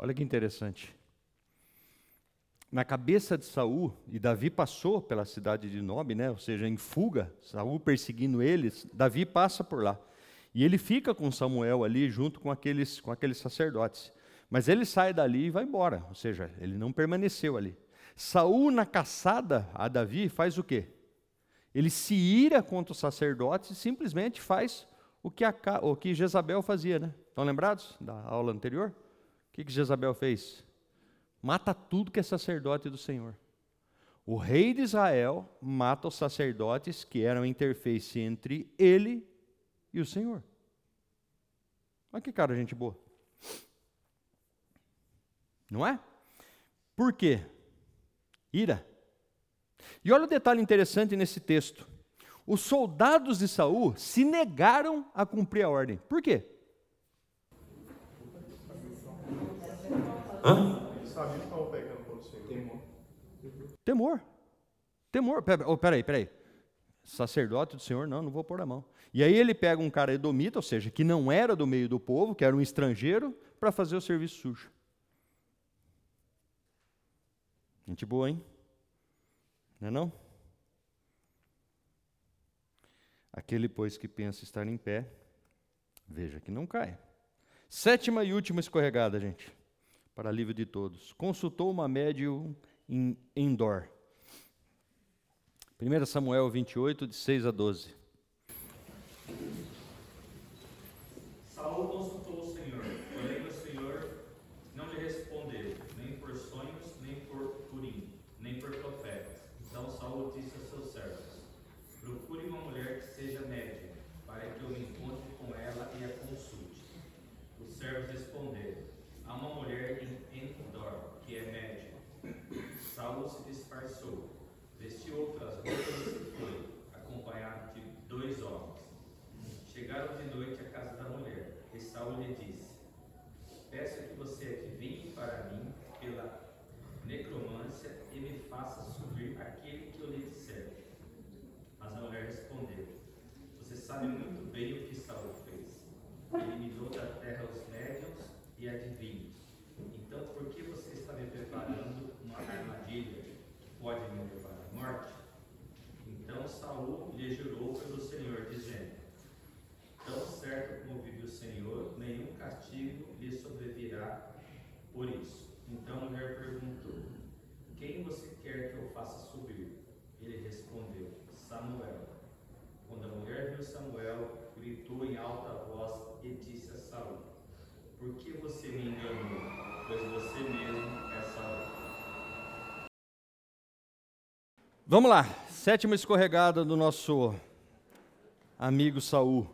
Speaker 1: Olha que interessante. Na cabeça de Saul, e Davi passou pela cidade de Nob, né? ou seja, em fuga, Saul perseguindo eles, Davi passa por lá. E ele fica com Samuel ali junto com aqueles, com aqueles sacerdotes. Mas ele sai dali e vai embora, ou seja, ele não permaneceu ali. Saul, na caçada a Davi, faz o quê? Ele se ira contra os sacerdotes e simplesmente faz o que, a, o que Jezabel fazia, né? Estão lembrados da aula anterior? Que, que Jezabel fez? Mata tudo que é sacerdote do Senhor. O rei de Israel mata os sacerdotes que eram interface entre ele e o Senhor. Olha que cara, gente boa. Não é? Por quê? Ira. E olha o detalhe interessante nesse texto. Os soldados de Saul se negaram a cumprir a ordem. Por quê?
Speaker 4: Hã? Eles sabiam que estavam pecando contra o Senhor. Temor.
Speaker 1: Temor. Temor. Pera, oh, peraí, peraí. Sacerdote do Senhor, não, não vou pôr a mão. E aí ele pega um cara edomita, ou seja, que não era do meio do povo, que era um estrangeiro, para fazer o serviço sujo. Gente boa, hein? Não é não? Aquele, pois, que pensa estar em pé, veja que não cai. Sétima e última escorregada, gente, para alívio de todos. Consultou uma médium em Endor. 1 Samuel 28, de 6 a 12.
Speaker 7: Saul consultou o Senhor, porém o Senhor não lhe respondeu, nem por sonhos, nem por Urim, nem por profetas. Então Saul disse aos seus servos: Procure uma mulher que seja médium, para que eu me encontre com ela e a consulte. Os servos responderam: Há uma mulher em Endor, que é médium. Saul se disfarçou, vestiu outras roupas e foi, acompanhado de dois homens. Chegaram de noite à casa da mulher, e Saul lhe disse: Peço que você adivinhe para mim pela necromância e me faça subir aquele que eu lhe disser. Mas a mulher respondeu: Você sabe muito bem o que Saul fez. Eliminou da terra os médiuns e adivinhos. Então, por que você está me preparando uma armadilha que pode me levar à morte? Então Saul lhe jurou pelo Senhor, dizendo: Tão certo como vive o Senhor, nenhum castigo lhe sobrevirá por isso. Então a mulher perguntou: Quem você quer que eu faça subir? Ele respondeu: Samuel. Quando a mulher viu Samuel, gritou em alta voz e disse a Saul: Por que você me enganou? Pois você mesmo é Saul.
Speaker 1: Vamos lá, sétima escorregada do nosso amigo Saul.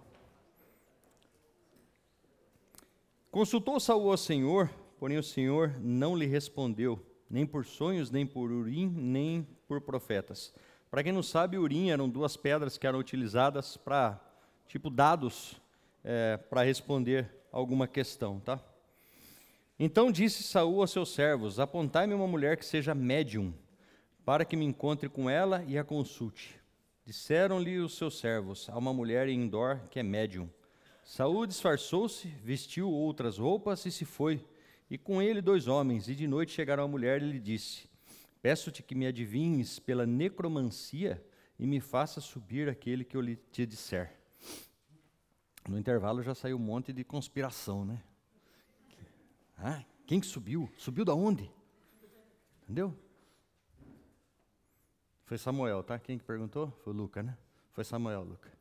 Speaker 1: Consultou Saul ao Senhor, porém o Senhor não lhe respondeu, nem por sonhos, nem por urim, nem por profetas. Para quem não sabe, urim eram duas pedras que eram utilizadas para, tipo, dados é, para responder alguma questão, tá? Então disse Saul aos seus servos: Apontai-me uma mulher que seja médium, para que me encontre com ela e a consulte. Disseram-lhe os seus servos: Há uma mulher em Endor que é médium. Saúl disfarçou-se, vestiu outras roupas e se foi. E com ele dois homens. E de noite chegaram a mulher e lhe disse: Peço-te que me adivinhes pela necromancia e me faça subir aquele que eu lhe te disser. No intervalo já saiu um monte de conspiração, né? Ah, quem que subiu? Subiu da onde? Entendeu? Foi Samuel, tá? Quem que perguntou? Foi Luca, né? Foi Samuel, Luca.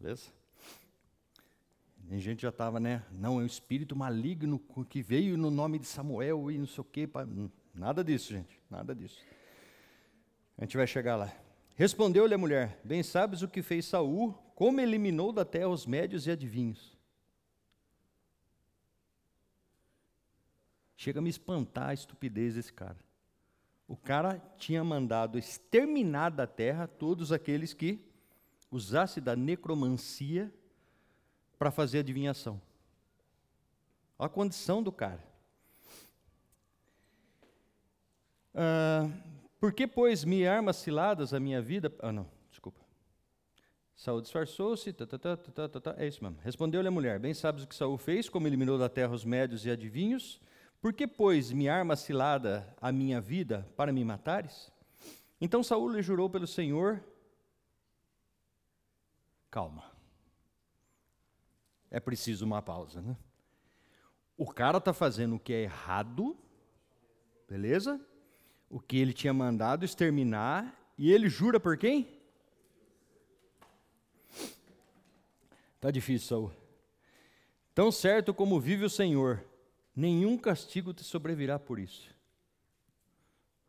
Speaker 1: Beleza? A gente já estava, né? Não, é um espírito maligno que veio no nome de Samuel e não sei o quê. Pra... Nada disso, gente. Nada disso. A gente vai chegar lá. Respondeu-lhe a mulher: Bem sabes o que fez Saul, como eliminou da terra os médios e adivinhos. Chega a me espantar a estupidez desse cara. O cara tinha mandado exterminar da terra todos aqueles que usassem da necromancia para fazer adivinhação. Olha a condição do cara. Ah, por que, pois, me armas ciladas a minha vida? Ah, não. Saul disfarçou-se, tá, tá, tá, é isso mesmo. Respondeu-lhe a mulher: Bem sabes o que Saul fez, como eliminou da terra os médios e adivinhos, Por que, pois, me arma cilada a minha vida para me matares? Então Saul lhe jurou pelo Senhor. Calma. É preciso uma pausa, né? O cara está fazendo o que é errado, beleza? O que ele tinha mandado exterminar, e ele jura por quem? Tá difícil, Saul. Tão certo como vive o Senhor, nenhum castigo te sobrevirá por isso.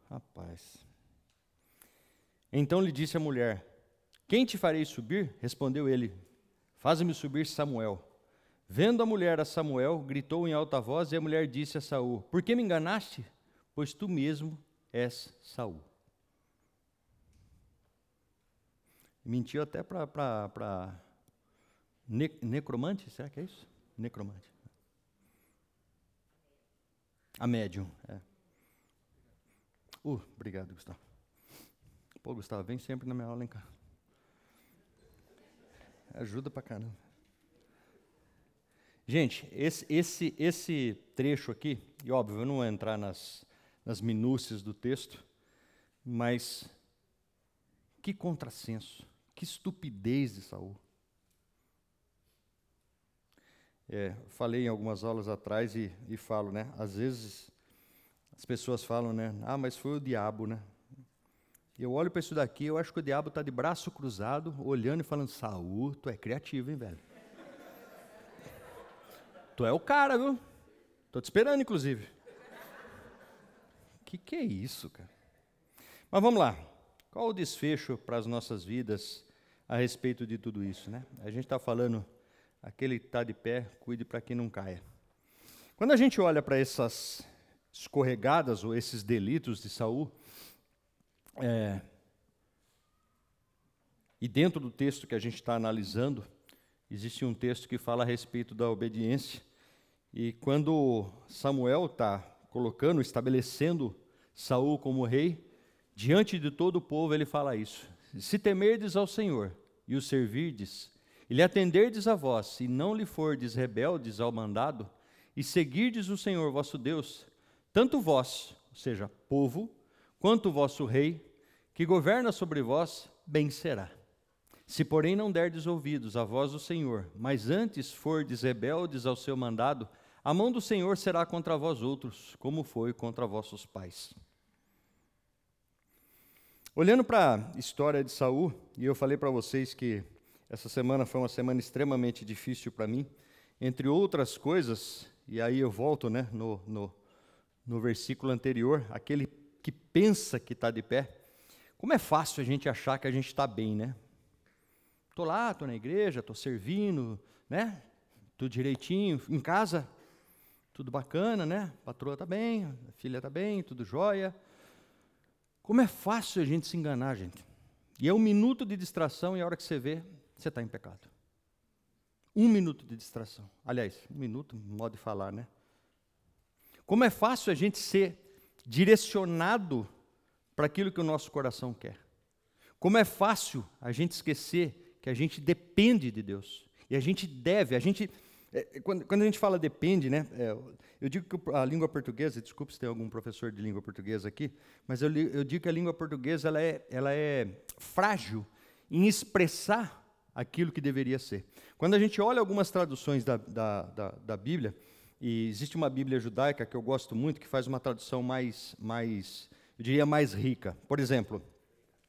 Speaker 1: Rapaz. Então lhe disse a mulher: Quem te farei subir? Respondeu ele: Faze-me subir Samuel. Vendo a mulher a Samuel, gritou em alta voz, e a mulher disse a Saul: Por que me enganaste? Pois tu mesmo és Saul. Mentiu até para ne necromante, será que é isso? Necromante. A médium, é. Uh, obrigado, Gustavo. Pô, Gustavo, vem sempre na minha aula, hein, cara. Ajuda pra caramba. Gente, esse, esse, esse trecho aqui, e óbvio, eu não vou entrar nas, nas minúcias do texto, mas que contrassenso, que estupidez de Saul. É, falei em algumas aulas atrás e, e falo, né? Às vezes as pessoas falam, né? Ah, mas foi o diabo, né? Eu olho para isso daqui, eu acho que o diabo está de braço cruzado, olhando e falando: Saul, tu é criativo, hein, velho? tu é o cara, viu? Tô te esperando, inclusive. Que que é isso, cara? Mas vamos lá. Qual o desfecho para as nossas vidas a respeito de tudo isso, né? A gente está falando aquele que está de pé, cuide para que não caia. Quando a gente olha para essas escorregadas ou esses delitos de Saul, é, e dentro do texto que a gente está analisando, existe um texto que fala a respeito da obediência. E quando Samuel está colocando, estabelecendo Saul como rei, diante de todo o povo ele fala isso: Se temerdes ao Senhor e o servirdes, e lhe atenderdes a vós, e não lhe fordes rebeldes ao mandado, e seguirdes o Senhor vosso Deus, tanto vós, ou seja, povo, quanto o vosso rei, que governa sobre vós, bem será. Se, porém, não derdes ouvidos à voz do Senhor, mas antes fordes rebeldes ao seu mandado, a mão do Senhor será contra vós outros, como foi contra vossos pais. Olhando para a história de Saul, e eu falei para vocês que essa semana foi uma semana extremamente difícil para mim, entre outras coisas, e aí eu volto né, no, no, no versículo anterior, aquele que pensa que está de pé. Como é fácil a gente achar que a gente está bem, né? Estou lá, estou na igreja, estou servindo, né? Tudo direitinho, em casa, tudo bacana, né? A patroa está bem, a filha está bem, tudo jóia. Como é fácil a gente se enganar, gente. E é um minuto de distração e a hora que você vê, você está em pecado. Um minuto de distração. Aliás, um minuto, modo de falar, né? Como é fácil a gente ser direcionado para aquilo que o nosso coração quer. Como é fácil a gente esquecer que a gente depende de Deus. E a gente deve, a gente. É, quando, quando, a gente fala depende, né? É, eu digo que a língua portuguesa, desculpe se tem algum professor de língua portuguesa aqui, mas eu, eu digo que a língua portuguesa ela é, ela é frágil em expressar aquilo que deveria ser. Quando a gente olha algumas traduções da, da, da, da Bíblia, e existe uma Bíblia judaica que eu gosto muito, que faz uma tradução mais, mais eu diria, mais rica. Por exemplo,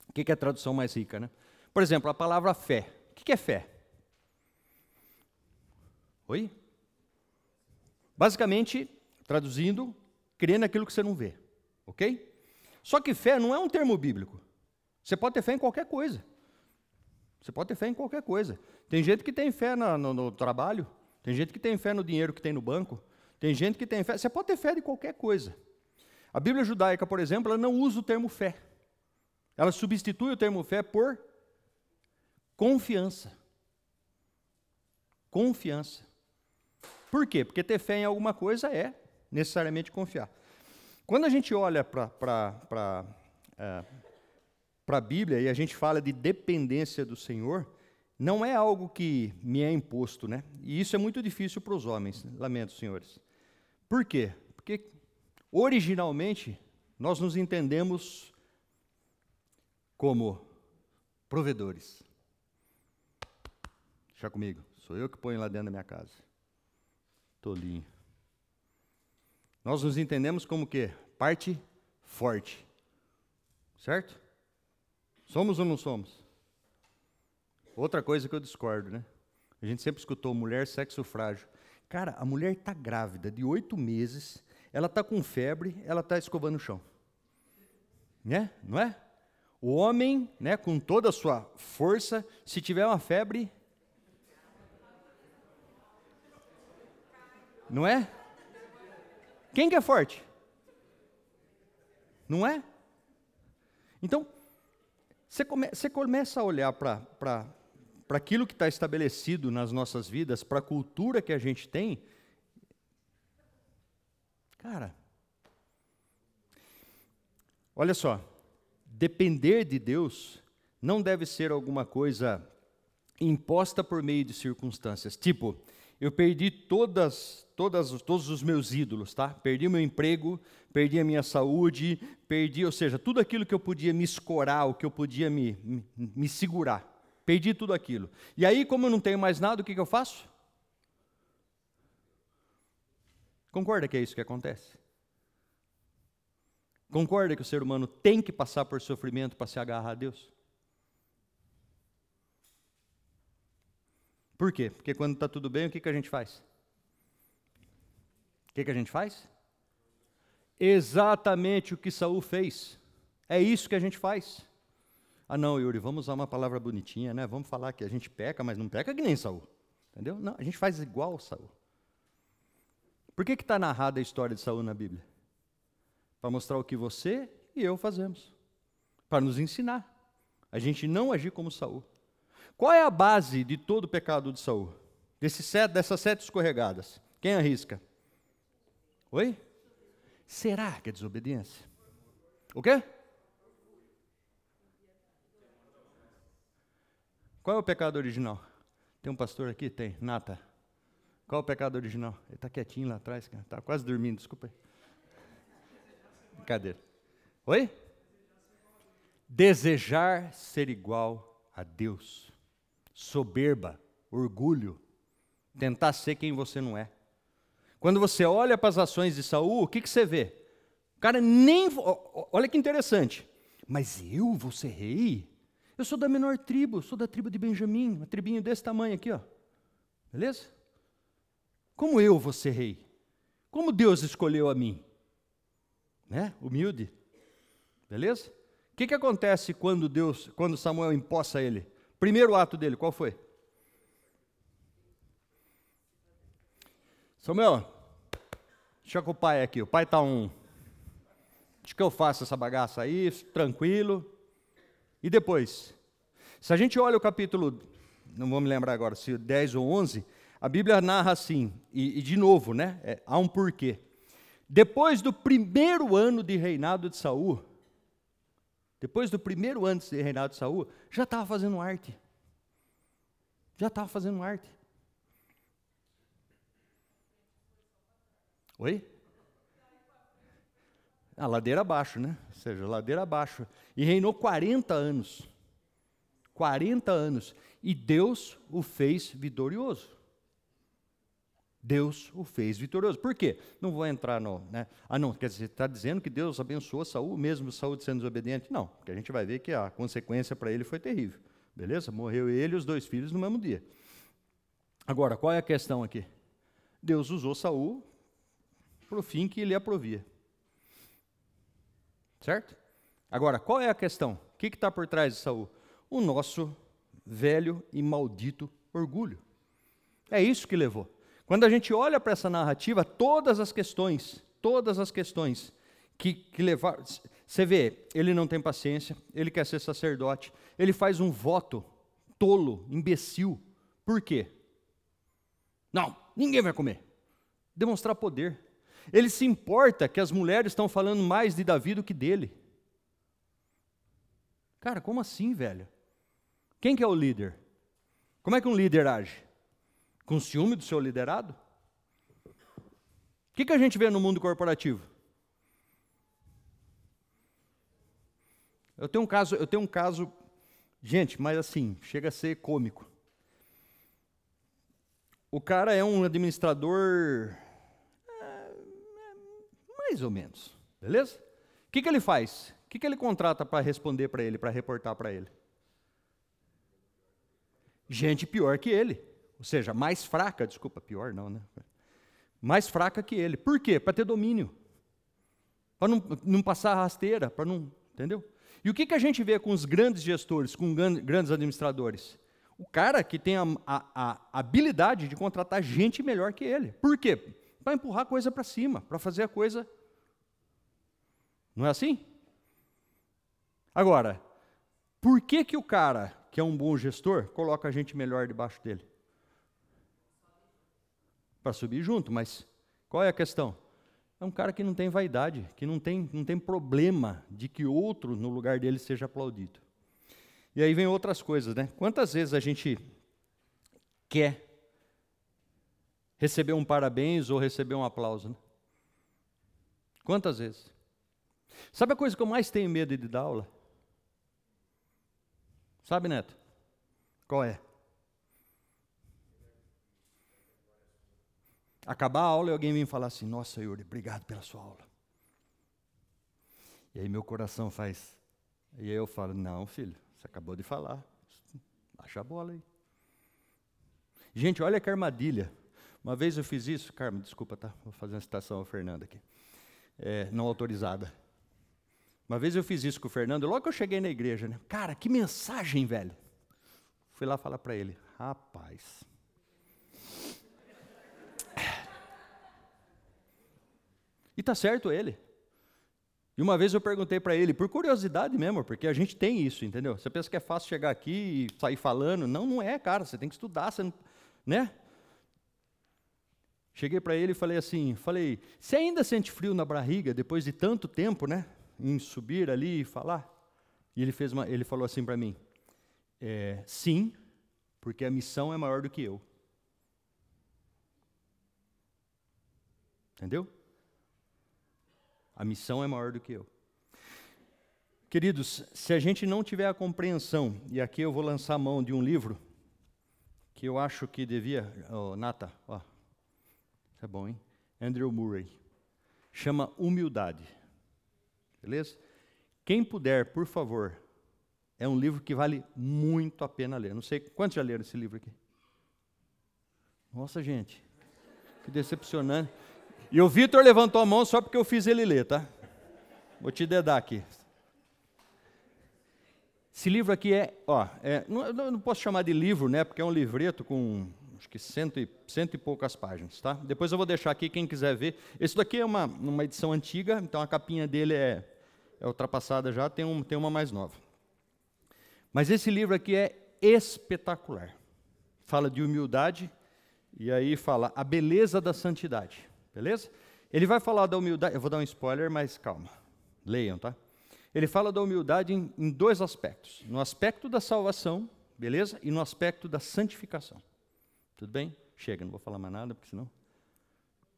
Speaker 1: o que é a tradução mais rica? Né? Por exemplo, a palavra fé. O que é fé? Oi? Basicamente, traduzindo, crer naquilo que você não vê. Ok? Só que fé não é um termo bíblico. Você pode ter fé em qualquer coisa. Você pode ter fé em qualquer coisa. Tem gente que tem fé no, no, no, trabalho, tem gente que tem fé no dinheiro que tem no banco, tem gente que tem fé. Você pode ter fé de qualquer coisa. A Bíblia judaica, por exemplo, ela não usa o termo fé. Ela substitui o termo fé por confiança. Confiança. Por quê? Porque ter fé em alguma coisa é necessariamente confiar. Quando a gente olha para para a Bíblia e a gente fala de dependência do Senhor, não é algo que me é imposto, né? E isso é muito difícil para os homens, lamento, senhores. Por quê? Porque Porque originalmente nós nos entendemos como provedores. Deixa comigo, sou eu que ponho lá dentro da minha casa. Tolinho. Nós nos entendemos como que? Parte forte. Certo? Somos ou não somos? Outra coisa que eu discordo, né? A gente sempre escutou mulher, sexo frágil. Cara, a mulher está grávida de oito meses, ela está com febre, ela está escovando o chão. Né? Não é? O homem, né, com toda a sua força, se tiver uma febre. Não é? Quem que é forte? Não é? Então, você, come, você começa a olhar para aquilo que está estabelecido nas nossas vidas, para a cultura que a gente tem. Cara, olha só, depender de Deus não deve ser alguma coisa imposta por meio de circunstâncias. Tipo, eu perdi todas, todas, todos os meus ídolos, tá? Perdi meu emprego, perdi a minha saúde, perdi, ou seja, tudo aquilo que eu podia me escorar, o que eu podia me, me, me segurar. Perdi tudo aquilo. E aí, como eu não tenho mais nada, o que, que eu faço? Concorda que é isso que acontece? Concorda que o ser humano tem que passar por sofrimento para se agarrar a Deus? Por quê? Porque quando está tudo bem, o que, que a gente faz? O que, que a gente faz? Exatamente o que Saul fez. É isso que a gente faz. Ah, não, Yuri, vamos usar uma palavra bonitinha, né? Vamos falar que a gente peca, mas não peca que nem Saul. Entendeu? Não, a gente faz igual Saul. Por que está narrada a história de Saul na Bíblia? Para mostrar o que você e eu fazemos. Para nos ensinar. A gente não agir como Saul. Qual é a base de todo o pecado de Saul? Desse sete, dessas sete escorregadas. Quem arrisca? Oi? Será que é desobediência? O quê? Qual é o pecado original? Tem um pastor aqui? Tem. Nata. Qual é o pecado original? Ele está quietinho lá atrás, cara. Está quase dormindo, desculpa aí. Brincadeira. Oi? Desejar ser igual a Deus soberba, orgulho, tentar ser quem você não é. Quando você olha para as ações de Saul, o que, que você vê? O cara nem. Olha que interessante. Mas eu vou ser rei? Eu sou da menor tribo, sou da tribo de Benjamim, uma tribinho desse tamanho aqui, ó. Beleza? Como eu vou ser rei? Como Deus escolheu a mim? Né? Humilde. Beleza? O que, que acontece quando Deus, quando Samuel imposta ele? Primeiro ato dele, qual foi? Samuel, deixa com o pai aqui. O pai está um. Acho que eu faço essa bagaça aí, tranquilo. E depois? Se a gente olha o capítulo, não vou me lembrar agora, se 10 ou 11, a Bíblia narra assim, e, e de novo, né? É, há um porquê. Depois do primeiro ano de reinado de Saul, depois do primeiro ano de reinado de Saul, já estava fazendo arte. Já estava fazendo arte. Oi? A ladeira abaixo, né? Ou seja, ladeira abaixo. E reinou 40 anos. 40 anos. E Deus o fez vitorioso. Deus o fez vitorioso. Por quê? Não vou entrar no. Né? Ah, não, quer dizer, está dizendo que Deus abençoou Saul, mesmo Saul sendo desobediente? Não, porque a gente vai ver que a consequência para ele foi terrível. Beleza? Morreu ele e os dois filhos no mesmo dia. Agora, qual é a questão aqui? Deus usou Saul para o fim que ele aprovia. Certo? Agora, qual é a questão? O que está por trás de Saul? O nosso velho e maldito orgulho. É isso que levou. Quando a gente olha para essa narrativa, todas as questões, todas as questões que, que. Você vê, ele não tem paciência, ele quer ser sacerdote, ele faz um voto tolo, imbecil. Por quê? Não, ninguém vai comer. Demonstrar poder. Ele se importa que as mulheres estão falando mais de Davi do que dele. Cara, como assim, velho? Quem que é o líder? Como é que um líder age? Com ciúme do seu liderado? que, que a gente vê no mundo corporativo? Eu tenho um caso, eu tenho um caso, gente, mas assim, chega a ser cômico. O cara é um administrador é, mais ou menos, beleza? O que, que ele faz? O que, que ele contrata para responder para ele, para reportar para ele? Gente pior que ele, ou seja, mais fraca, desculpa, pior não, né? Mais fraca que ele. Por quê? Para ter domínio. Para não, não passar rasteira, para não. Entendeu? E o que, que a gente vê com os grandes gestores, com grandes administradores? O cara que tem a, a, a habilidade de contratar gente melhor que ele. Por quê? Para empurrar a coisa para cima, para fazer a coisa. Não é assim? Agora, por que, que o cara que é um bom gestor coloca a gente melhor debaixo dele? Para subir junto, mas qual é a questão? É um cara que não tem vaidade, que não tem, não tem problema de que outro no lugar dele seja aplaudido. E aí vem outras coisas, né? Quantas vezes a gente quer receber um parabéns ou receber um aplauso? Né? Quantas vezes? Sabe a coisa que eu mais tenho medo de dar aula? Sabe, Neto? Qual é? Acabar a aula e alguém vem falar assim: Nossa, Yuri, obrigado pela sua aula. E aí meu coração faz. E aí eu falo: Não, filho, você acabou de falar. Baixa a bola aí. Gente, olha que armadilha. Uma vez eu fiz isso, Carmen, desculpa, tá? Vou fazer uma citação ao Fernando aqui. É, não autorizada. Uma vez eu fiz isso com o Fernando, logo que eu cheguei na igreja, né? Cara, que mensagem, velho. Fui lá falar para ele: Rapaz, E está certo ele. E uma vez eu perguntei para ele, por curiosidade mesmo, porque a gente tem isso, entendeu? Você pensa que é fácil chegar aqui e sair falando. Não, não é, cara, você tem que estudar, você não, né? Cheguei para ele e falei assim, falei, você ainda sente frio na barriga depois de tanto tempo, né? Em subir ali e falar? E ele, fez uma, ele falou assim para mim, é, sim, porque a missão é maior do que eu. Entendeu? A missão é maior do que eu. Queridos, se a gente não tiver a compreensão, e aqui eu vou lançar a mão de um livro, que eu acho que devia. Oh, Nata, ó. Isso é bom, hein? Andrew Murray. Chama Humildade. Beleza? Quem puder, por favor, é um livro que vale muito a pena ler. Não sei quantos já leram esse livro aqui. Nossa, gente, que decepcionante. E o Vitor levantou a mão só porque eu fiz ele ler, tá? Vou te dedar aqui. Esse livro aqui é, ó, é, não, não, posso chamar de livro, né? Porque é um livreto com acho que cento e, cento e poucas páginas, tá? Depois eu vou deixar aqui quem quiser ver. Esse daqui é uma, uma edição antiga, então a capinha dele é, é ultrapassada já, tem, um, tem uma mais nova. Mas esse livro aqui é espetacular. Fala de humildade e aí fala a beleza da santidade. Beleza? Ele vai falar da humildade, eu vou dar um spoiler, mas calma. Leiam, tá? Ele fala da humildade em, em dois aspectos: no aspecto da salvação, beleza? E no aspecto da santificação. Tudo bem? Chega, não vou falar mais nada, porque senão.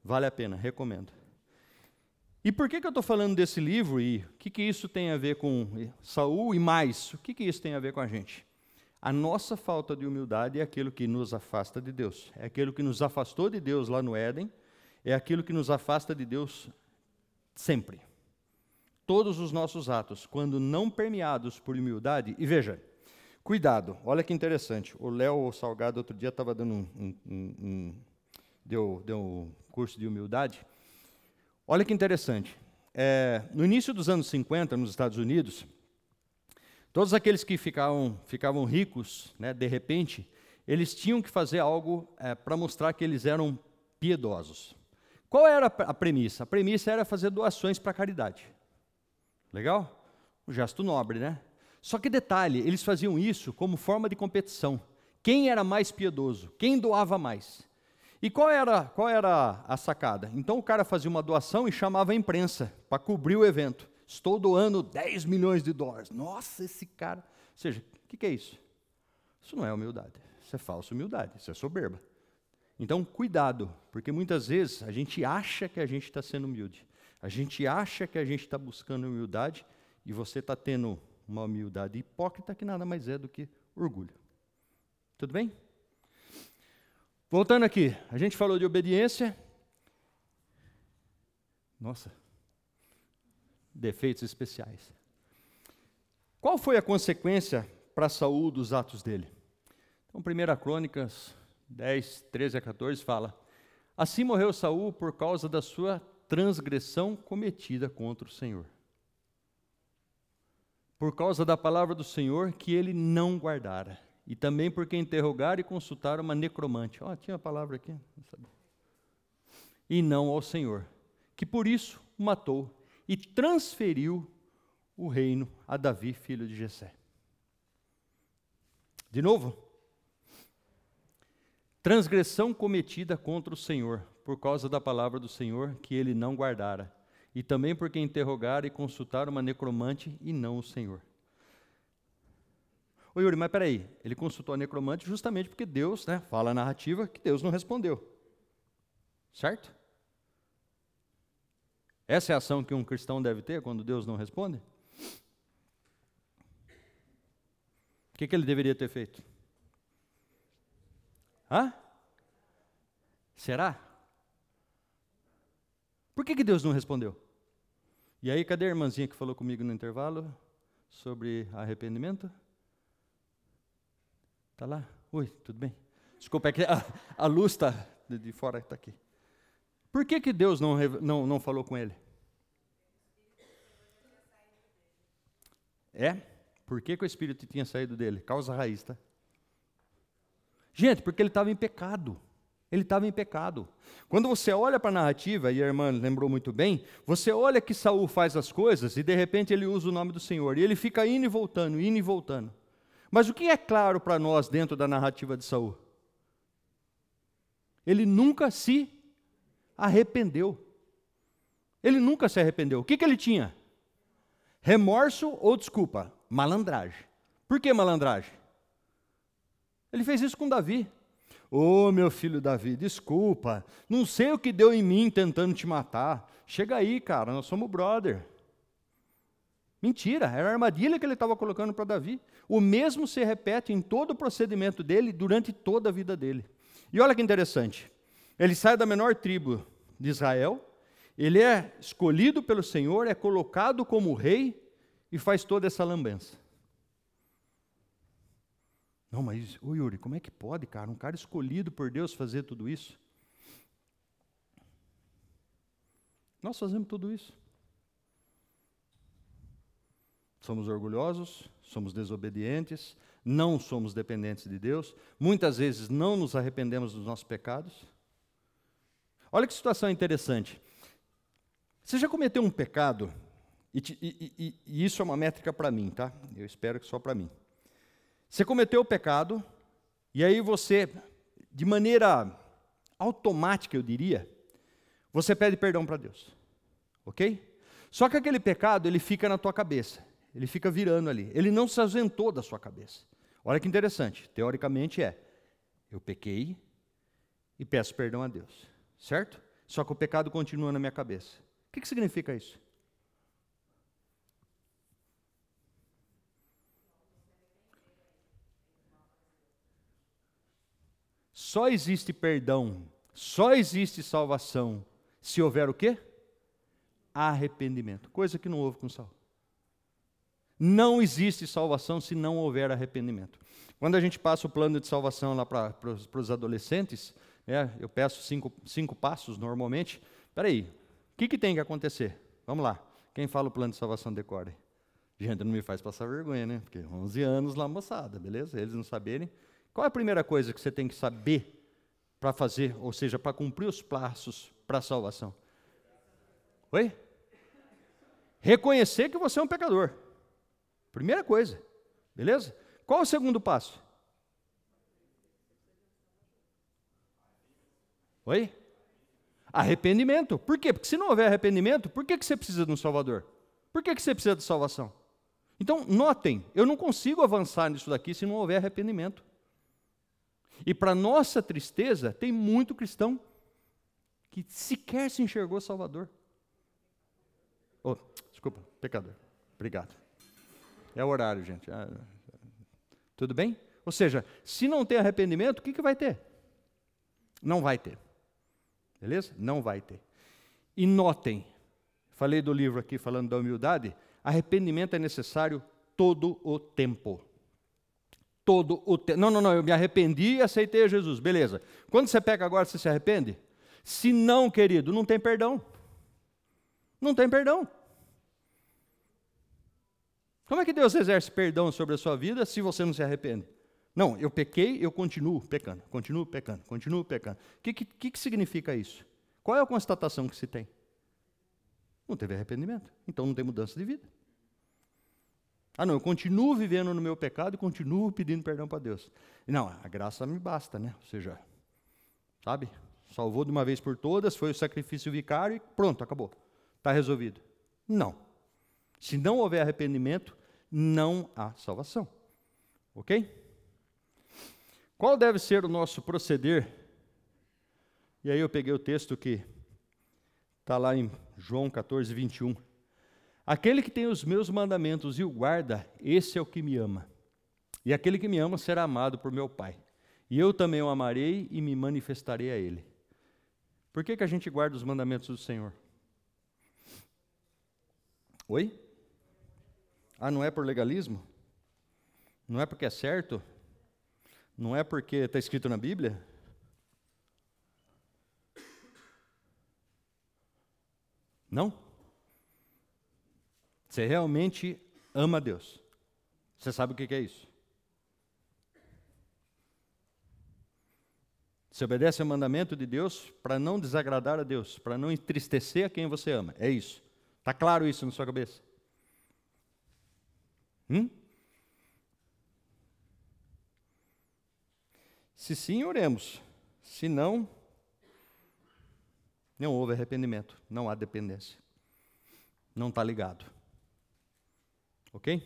Speaker 1: Vale a pena, recomendo. E por que, que eu estou falando desse livro e o que, que isso tem a ver com Saul e mais? O que, que isso tem a ver com a gente? A nossa falta de humildade é aquilo que nos afasta de Deus. É aquilo que nos afastou de Deus lá no Éden é aquilo que nos afasta de Deus sempre. Todos os nossos atos, quando não permeados por humildade, e veja, cuidado, olha que interessante. O Léo Salgado, outro dia, estava dando um, um, um, deu, deu um curso de humildade. Olha que interessante. É, no início dos anos 50, nos Estados Unidos, todos aqueles que ficavam, ficavam ricos, né, de repente, eles tinham que fazer algo é, para mostrar que eles eram piedosos. Qual era a premissa? A premissa era fazer doações para caridade. Legal? Um gesto nobre, né? Só que detalhe, eles faziam isso como forma de competição. Quem era mais piedoso? Quem doava mais? E qual era, qual era a sacada? Então o cara fazia uma doação e chamava a imprensa para cobrir o evento. Estou doando 10 milhões de dólares. Nossa, esse cara. Ou seja, o que, que é isso? Isso não é humildade. Isso é falsa humildade. Isso é soberba. Então, cuidado, porque muitas vezes a gente acha que a gente está sendo humilde, a gente acha que a gente está buscando humildade e você está tendo uma humildade hipócrita que nada mais é do que orgulho. Tudo bem? Voltando aqui, a gente falou de obediência. Nossa, defeitos especiais. Qual foi a consequência para Saul dos atos dele? Então, 1 Crônicas 10, 13 a 14 fala: Assim morreu Saul por causa da sua transgressão cometida contra o Senhor. Por causa da palavra do Senhor que ele não guardara. E também porque interrogaram e consultaram uma necromante. Ó, oh, tinha a palavra aqui. Não e não ao Senhor, que por isso o matou e transferiu o reino a Davi, filho de Jessé. De novo, transgressão cometida contra o Senhor, por causa da palavra do Senhor que ele não guardara, e também porque interrogaram e consultaram uma necromante e não o Senhor. Ô Yuri, mas peraí, ele consultou a necromante justamente porque Deus, né, fala a narrativa que Deus não respondeu. Certo? Essa é a ação que um cristão deve ter quando Deus não responde? O que, que ele deveria ter feito? Hã? Será? Por que, que Deus não respondeu? E aí, cadê a irmãzinha que falou comigo no intervalo sobre arrependimento? Está lá? Oi, tudo bem? Desculpa, é que a, a luz está de fora está aqui. Por que, que Deus não, não, não falou com ele? É? Por que, que o Espírito tinha saído dele? Causa raiz, tá? Gente, porque ele estava em pecado. Ele estava em pecado. Quando você olha para a narrativa, e a irmã lembrou muito bem, você olha que Saul faz as coisas e de repente ele usa o nome do Senhor. E ele fica indo e voltando, indo e voltando. Mas o que é claro para nós dentro da narrativa de Saul? Ele nunca se arrependeu. Ele nunca se arrependeu. O que, que ele tinha? Remorso ou desculpa? Malandragem. Por que malandragem? Ele fez isso com Davi. Ô oh, meu filho Davi, desculpa, não sei o que deu em mim tentando te matar. Chega aí, cara, nós somos brother. Mentira, era a armadilha que ele estava colocando para Davi. O mesmo se repete em todo o procedimento dele durante toda a vida dele. E olha que interessante. Ele sai da menor tribo de Israel, ele é escolhido pelo Senhor, é colocado como rei e faz toda essa lambança. Não, mas, ô Yuri, como é que pode, cara? Um cara escolhido por Deus fazer tudo isso? Nós fazemos tudo isso. Somos orgulhosos, somos desobedientes, não somos dependentes de Deus, muitas vezes não nos arrependemos dos nossos pecados. Olha que situação interessante. Você já cometeu um pecado, e, e, e, e isso é uma métrica para mim, tá? Eu espero que só para mim. Você cometeu o pecado, e aí você, de maneira automática, eu diria, você pede perdão para Deus. Ok? Só que aquele pecado, ele fica na tua cabeça. Ele fica virando ali. Ele não se ausentou da sua cabeça. Olha que interessante. Teoricamente é: eu pequei e peço perdão a Deus. Certo? Só que o pecado continua na minha cabeça. O que, que significa isso? Só existe perdão, só existe salvação se houver o quê? Arrependimento. Coisa que não houve com Saul. Não existe salvação se não houver arrependimento. Quando a gente passa o plano de salvação lá para os adolescentes, é, eu peço cinco, cinco passos normalmente. Espera aí, o que, que tem que acontecer? Vamos lá. Quem fala o plano de salvação decore? Gente, não me faz passar vergonha, né? Porque 11 anos lá, moçada, beleza? Eles não saberem. Qual é a primeira coisa que você tem que saber para fazer, ou seja, para cumprir os passos para a salvação? Oi? Reconhecer que você é um pecador. Primeira coisa, beleza? Qual o segundo passo? Oi? Arrependimento. Por quê? Porque se não houver arrependimento, por que, que você precisa de um Salvador? Por que, que você precisa de salvação? Então, notem, eu não consigo avançar nisso daqui se não houver arrependimento. E para nossa tristeza, tem muito cristão que sequer se enxergou Salvador. Oh, desculpa, pecador. Obrigado. É o horário, gente. Ah, tudo bem? Ou seja, se não tem arrependimento, o que, que vai ter? Não vai ter. Beleza? Não vai ter. E notem, falei do livro aqui falando da humildade, arrependimento é necessário todo o tempo. Todo o tempo. Não, não, não, eu me arrependi e aceitei Jesus. Beleza. Quando você pega agora, você se arrepende? Se não, querido, não tem perdão. Não tem perdão. Como é que Deus exerce perdão sobre a sua vida se você não se arrepende? Não, eu pequei, eu continuo pecando, continuo pecando, continuo pecando. O que, que, que significa isso? Qual é a constatação que se tem? Não teve arrependimento, então não tem mudança de vida. Ah, não, eu continuo vivendo no meu pecado e continuo pedindo perdão para Deus. Não, a graça me basta, né? Ou seja, sabe? Salvou de uma vez por todas, foi o sacrifício vicário e pronto, acabou. Está resolvido. Não. Se não houver arrependimento, não há salvação. Ok? Qual deve ser o nosso proceder? E aí eu peguei o texto que está lá em João 14, 21. Aquele que tem os meus mandamentos e o guarda, esse é o que me ama. E aquele que me ama será amado por meu Pai. E eu também o amarei e me manifestarei a ele. Por que, que a gente guarda os mandamentos do Senhor? Oi? Ah, não é por legalismo? Não é porque é certo? Não é porque está escrito na Bíblia? Não? Você realmente ama Deus. Você sabe o que é isso? Você obedece ao mandamento de Deus para não desagradar a Deus, para não entristecer a quem você ama. É isso. Está claro isso na sua cabeça? Hum? Se sim, oremos. Se não, não houve arrependimento, não há dependência. Não está ligado. Ok?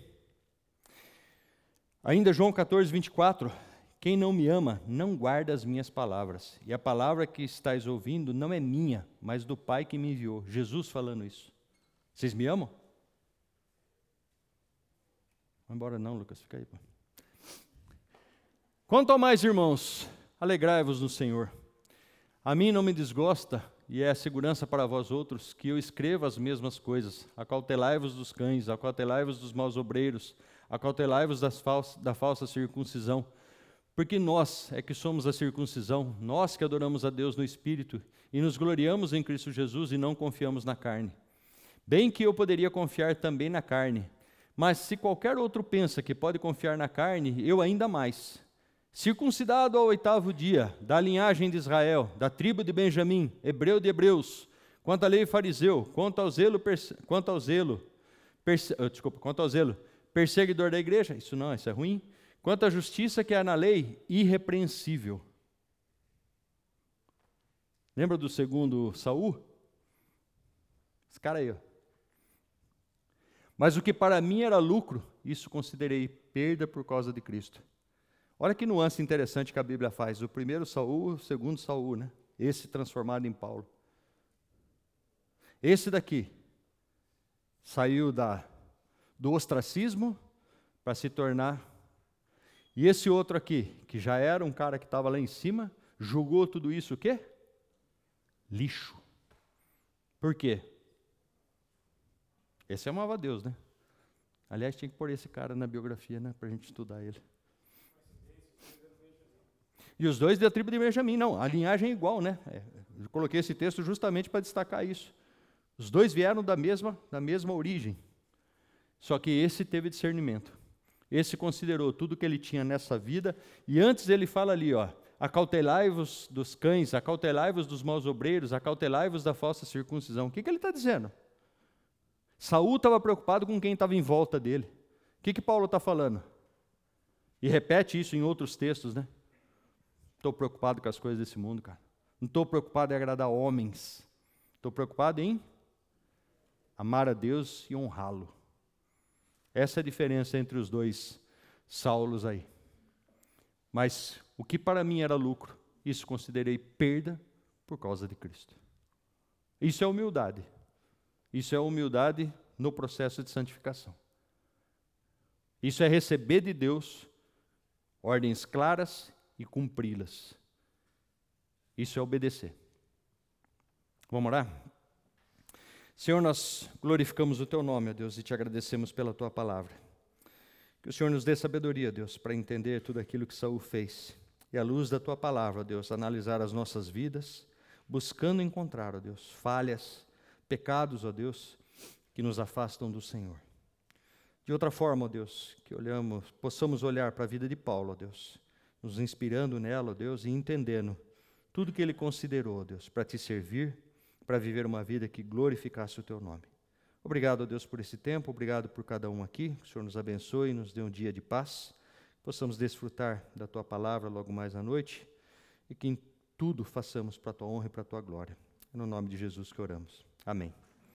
Speaker 1: Ainda João 14, 24. Quem não me ama, não guarda as minhas palavras. E a palavra que estáis ouvindo não é minha, mas do Pai que me enviou. Jesus falando isso. Vocês me amam? Vai embora não, Lucas, fica aí. Pô. Quanto ao mais, irmãos, alegrai-vos no Senhor. A mim não me desgosta, e é segurança para vós outros, que eu escreva as mesmas coisas. Acautelai-vos dos cães, acautelai-vos dos maus obreiros, acautelai-vos da falsa circuncisão. Porque nós é que somos a circuncisão, nós que adoramos a Deus no Espírito e nos gloriamos em Cristo Jesus e não confiamos na carne. Bem que eu poderia confiar também na carne, mas se qualquer outro pensa que pode confiar na carne, eu ainda mais. Circuncidado ao oitavo dia, da linhagem de Israel, da tribo de Benjamim, hebreu de hebreus, quanto à lei fariseu, quanto ao zelo, quanto ao zelo, oh, desculpa, quanto ao zelo, perseguidor da igreja, isso não, isso é ruim. Quanto à justiça que há na lei, irrepreensível. Lembra do segundo Saul? Esse cara aí, ó. Mas o que para mim era lucro, isso considerei perda por causa de Cristo. Olha que nuance interessante que a Bíblia faz. O primeiro Saul, o segundo Saul, né? Esse transformado em Paulo. Esse daqui saiu da, do ostracismo para se tornar. E esse outro aqui, que já era um cara que estava lá em cima, julgou tudo isso o quê? Lixo. Por quê? Esse amava Deus, né? Aliás, tinha que pôr esse cara na biografia, né? Para a gente estudar ele. E os dois da tribo de Benjamim, não, a linhagem é igual, né? É, eu coloquei esse texto justamente para destacar isso. Os dois vieram da mesma, da mesma origem. Só que esse teve discernimento. Esse considerou tudo que ele tinha nessa vida, e antes ele fala ali, ó, acautelai-vos dos cães, acautelai-vos dos maus obreiros, acautelai-vos da falsa circuncisão. O que, que ele está dizendo? Saul estava preocupado com quem estava em volta dele. O que, que Paulo está falando? E repete isso em outros textos, né? Estou preocupado com as coisas desse mundo, cara. Não estou preocupado em agradar homens. Estou preocupado em amar a Deus e honrá-lo. Essa é a diferença entre os dois Saulos aí. Mas o que para mim era lucro, isso considerei perda por causa de Cristo. Isso é humildade. Isso é humildade no processo de santificação. Isso é receber de Deus ordens claras e cumpri-las. Isso é obedecer. Vamos orar? Senhor, nós glorificamos o Teu nome, ó Deus, e te agradecemos pela Tua palavra. Que o Senhor nos dê sabedoria, Deus, para entender tudo aquilo que Saul fez. E à luz da Tua palavra, Deus, analisar as nossas vidas, buscando encontrar, ó Deus, falhas, pecados, ó Deus, que nos afastam do Senhor. De outra forma, ó Deus, que olhamos, possamos olhar para a vida de Paulo, ó Deus, nos inspirando nela, ó Deus, e entendendo tudo que ele considerou, Deus, para te servir, para viver uma vida que glorificasse o teu nome. Obrigado, Deus, por esse tempo, obrigado por cada um aqui. Que o Senhor nos abençoe e nos dê um dia de paz. Possamos desfrutar da tua palavra logo mais à noite e que em tudo façamos para a tua honra e para a tua glória. É no nome de Jesus que oramos. Amém.